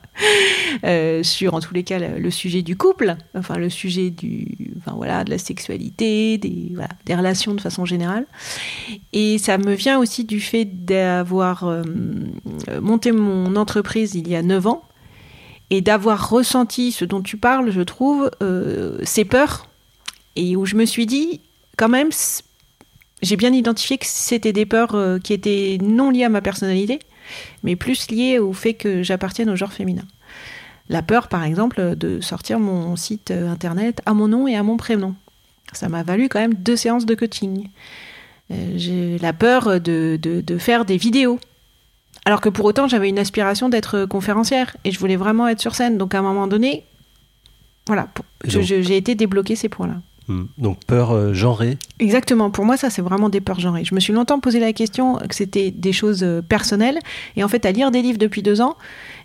euh, sur en tous les cas le, sujet du couple, enfin le sujet du, enfin voilà, de la sexualité, des, relations de façon générale. Et ça me vient aussi du fait d'avoir euh, monté mon entreprise il y a 9 ans et d'avoir ressenti ce dont tu parles, je trouve, ces peurs, et où je me suis dit, quand même, j'ai bien identifié que c'était des peurs euh, qui étaient non liées à ma personnalité, mais plus liées au fait que j'appartienne au genre féminin. La peur, par exemple, de sortir mon site euh, internet à mon nom et à mon prénom. Ça m'a valu quand même deux séances de coaching. Euh, j'ai la peur de, de- de faire des vidéos. Alors que pour autant, j'avais une aspiration d'être conférencière et je voulais vraiment être sur scène. Donc à un moment donné, voilà, j'ai été débloquer ces points-là.
Hmm. Donc peur euh, genrée.
Exactement, pour moi ça c'est vraiment des peurs genrées. Je me suis longtemps posé la question que c'était des choses euh, personnelles et en fait à lire des livres depuis deux ans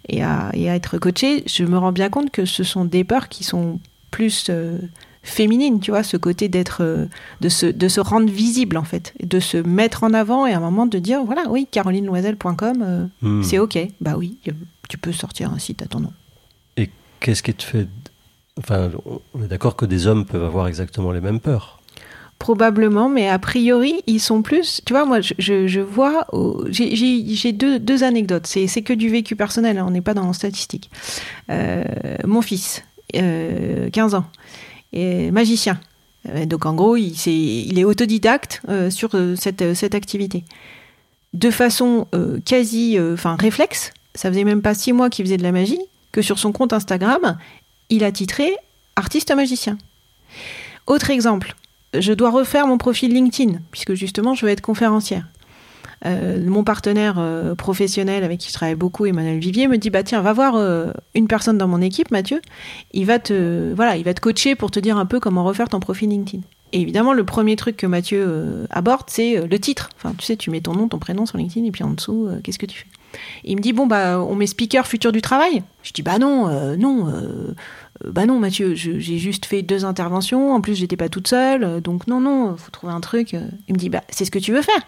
et à, et à être coachée, je me rends bien compte que ce sont des peurs qui sont plus euh, féminines, tu vois, ce côté d'être, euh, de, se, de se rendre visible en fait, de se mettre en avant et à un moment de dire voilà oui carolinenoiselle.com euh,
Hmm.
c'est ok, bah oui tu peux sortir un site à ton nom.
Qu'est-ce qui te fait. Enfin, on est d'accord que des hommes peuvent avoir exactement les mêmes peurs.
Probablement, mais a priori, ils sont plus. Tu vois, moi, je, vois. J'ai deux, anecdotes. C'est que du vécu personnel, hein, on n'est pas dans la statistique. Euh, mon fils, euh, 15 ans, est magicien. Euh, donc, en gros, il, est autodidacte euh, sur euh, cette, cette activité. De façon quasi. Enfin, réflexe. Ça faisait même pas six mois qu'il faisait de la magie, que sur son compte Instagram, il a titré artiste magicien. Autre exemple je dois refaire mon profil LinkedIn, puisque justement, je veux être conférencière. Euh, mon partenaire euh, professionnel avec qui je travaille beaucoup, Emmanuel Vivier, me dit bah tiens, va voir euh, une personne dans mon équipe, Mathieu. Il va te voilà, il va te coacher pour te dire un peu comment refaire ton profil LinkedIn. Et évidemment, le premier truc que Mathieu aborde, c'est le titre. Enfin, tu sais, tu mets ton nom, ton prénom sur LinkedIn, et puis en dessous, qu'est-ce que tu fais? Il me dit bon bah on met speaker futur du travail. Je dis bah non, euh, non. euh, euh, bah non, Mathieu, j'ai juste fait deux interventions. En plus, j'étais pas toute seule, donc non, non, faut trouver un truc. Il me dit, bah, c'est ce que tu veux faire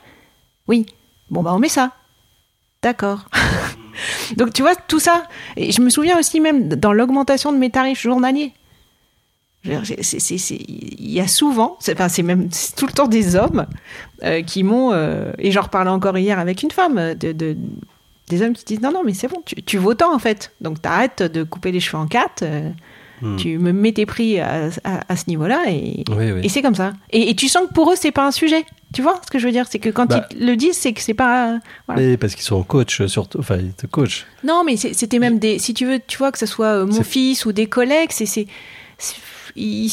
Oui. Bon, bah, on met ça. D'accord. donc, tu vois, tout ça. Et je me souviens aussi même dans l'augmentation de mes tarifs journaliers. Il y a souvent, c'est même tout le temps des hommes qui m'ont, et j'en reparlais encore hier avec une femme, de- des hommes qui disent non, non, mais c'est bon, tu, tu vaux tant en fait. Donc t'arrêtes de couper les cheveux en quatre, euh,
Hmm.
tu me mets tes prix à, à- à ce niveau-là et,
Oui, oui.
et c'est comme ça. Et, et tu sens que pour eux, c'est pas un sujet. Tu vois ce que je veux dire? C'est que quand
Bah.
ils le disent, c'est que c'est pas. voilà.
Mais parce qu'ils sont coach surtout. Enfin, ils te coachent.
Non, mais c'était même des. Si tu veux, tu vois, que ce soit euh, mon fils ou des collègues, c'est. c'est- c'est- ils-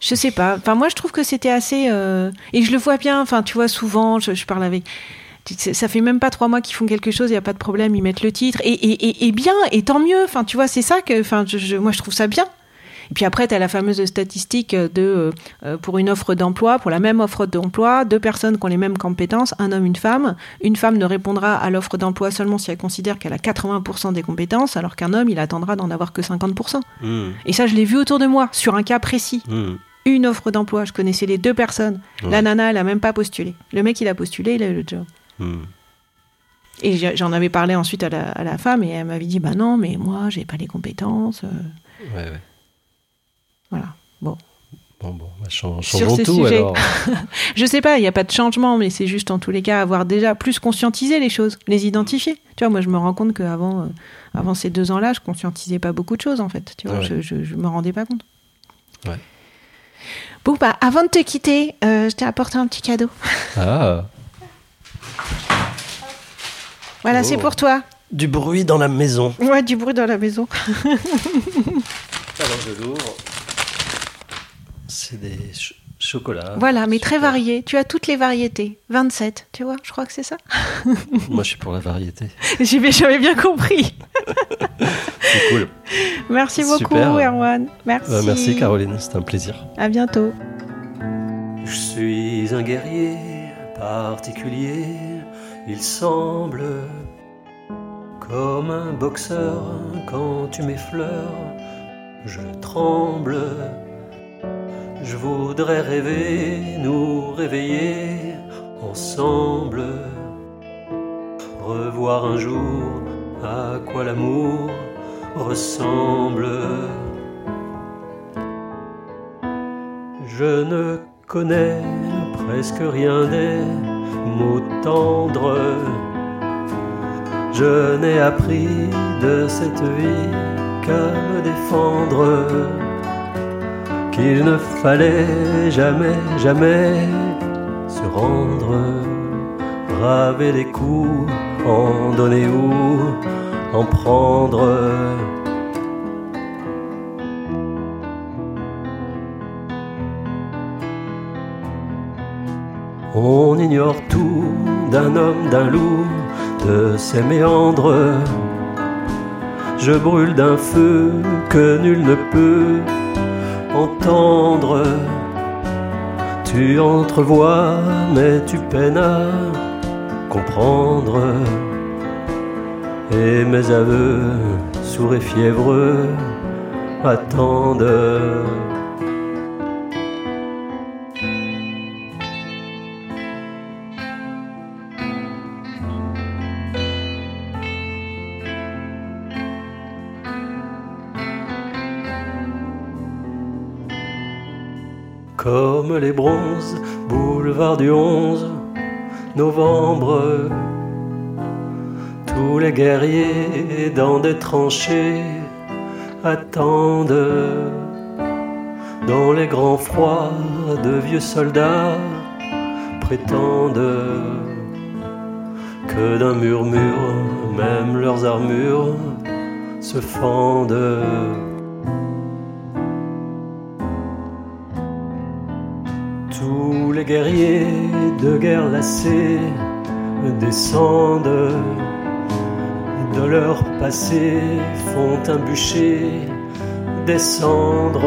Je sais pas. Enfin, moi, je trouve que c'était assez. euh, Et je le vois bien. Enfin, tu vois, souvent, je, je parle avec. Ça fait même pas trois mois qu'ils font quelque chose, il y a pas de problème, ils mettent le titre. Et, et, et, et bien, et tant mieux. Enfin, tu vois, c'est ça que. Enfin, je, je- moi, je trouve ça bien. Et puis après, tu as la fameuse statistique de euh, euh, pour une offre d'emploi, pour la même offre d'emploi, deux personnes qui ont les mêmes compétences, un homme, une femme. Une femme ne répondra à l'offre d'emploi seulement si elle considère qu'elle a 80% des compétences, alors qu'un homme, il attendra d'en avoir que 50%.
Hmm.
Et ça, je l'ai vu autour de moi, sur un cas précis.
Hmm.
Une offre d'emploi, je connaissais les deux personnes. La nana, elle a même pas postulé. Le mec, il a postulé, il a eu le job.
Hmm.
Et j'en avais parlé ensuite à la, à la femme, et elle m'avait dit, bah non, mais moi, j'ai pas les compétences. euh,
Ouais, ouais.
voilà. Bon.
Bon, bon, bah, chan-
Sur
changeons
ce
tout
sujet.
alors.
Je sais pas, il n'y a pas de changement, mais c'est juste en tous les cas avoir déjà plus conscientisé les choses, les identifier. Tu vois, moi je me rends compte qu'avant euh, avant ces deux ans-là, je conscientisais pas beaucoup de choses en fait. Tu vois,
Ouais.
je, je, je me rendais pas compte.
Ouais.
Bon, bah avant de te quitter, euh, je t'ai apporté un petit cadeau.
Ah,
Voilà,
Oh.
c'est pour toi.
du bruit dans la maison.
Ouais, du bruit dans la maison.
Alors je l'ouvre. C'est des ch- chocolats.
voilà, mais très
Super.
varié. Tu as toutes les variétés. 27, tu vois, je crois que c'est ça.
Moi, je suis pour la variété.
J'avais j'avais bien compris.
C'est cool.
Merci beaucoup,
Super.
Erwan. Merci.
Euh, merci, Caroline. C'était un plaisir.
À bientôt.
Je suis un guerrier particulier, il semble comme un boxeur quand tu m'effleures, je tremble.
Je voudrais rêver, nous réveiller ensemble, revoir un jour à quoi l'amour ressemble. Je ne connais presque rien des mots tendres. Je n'ai appris de cette vie qu'à me défendre, qu'il ne fallait jamais, jamais se rendre, raver les coups, en donner ou en prendre. On ignore tout d'un homme, d'un loup, de ses méandres. Je brûle d'un feu que nul ne peut entendre. Tu entrevois, mais tu peines à comprendre. Et mes aveux, sourds et fiévreux, attendent. Comme les bronzes, boulevard du 11 novembre. Tous les guerriers dans des tranchées attendent. Dans les grands froids de vieux soldats prétendent que d'un murmure, même leurs armures se fendent. Les guerriers de guerre lassés descendent de leur passé, font un bûcher, descendre.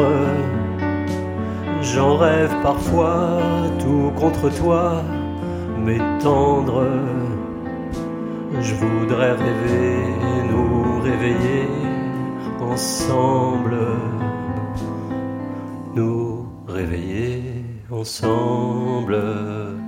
J'en rêve parfois, tout contre toi, mais tendre. Je voudrais rêver, nous réveiller ensemble, nous réveiller ensemble.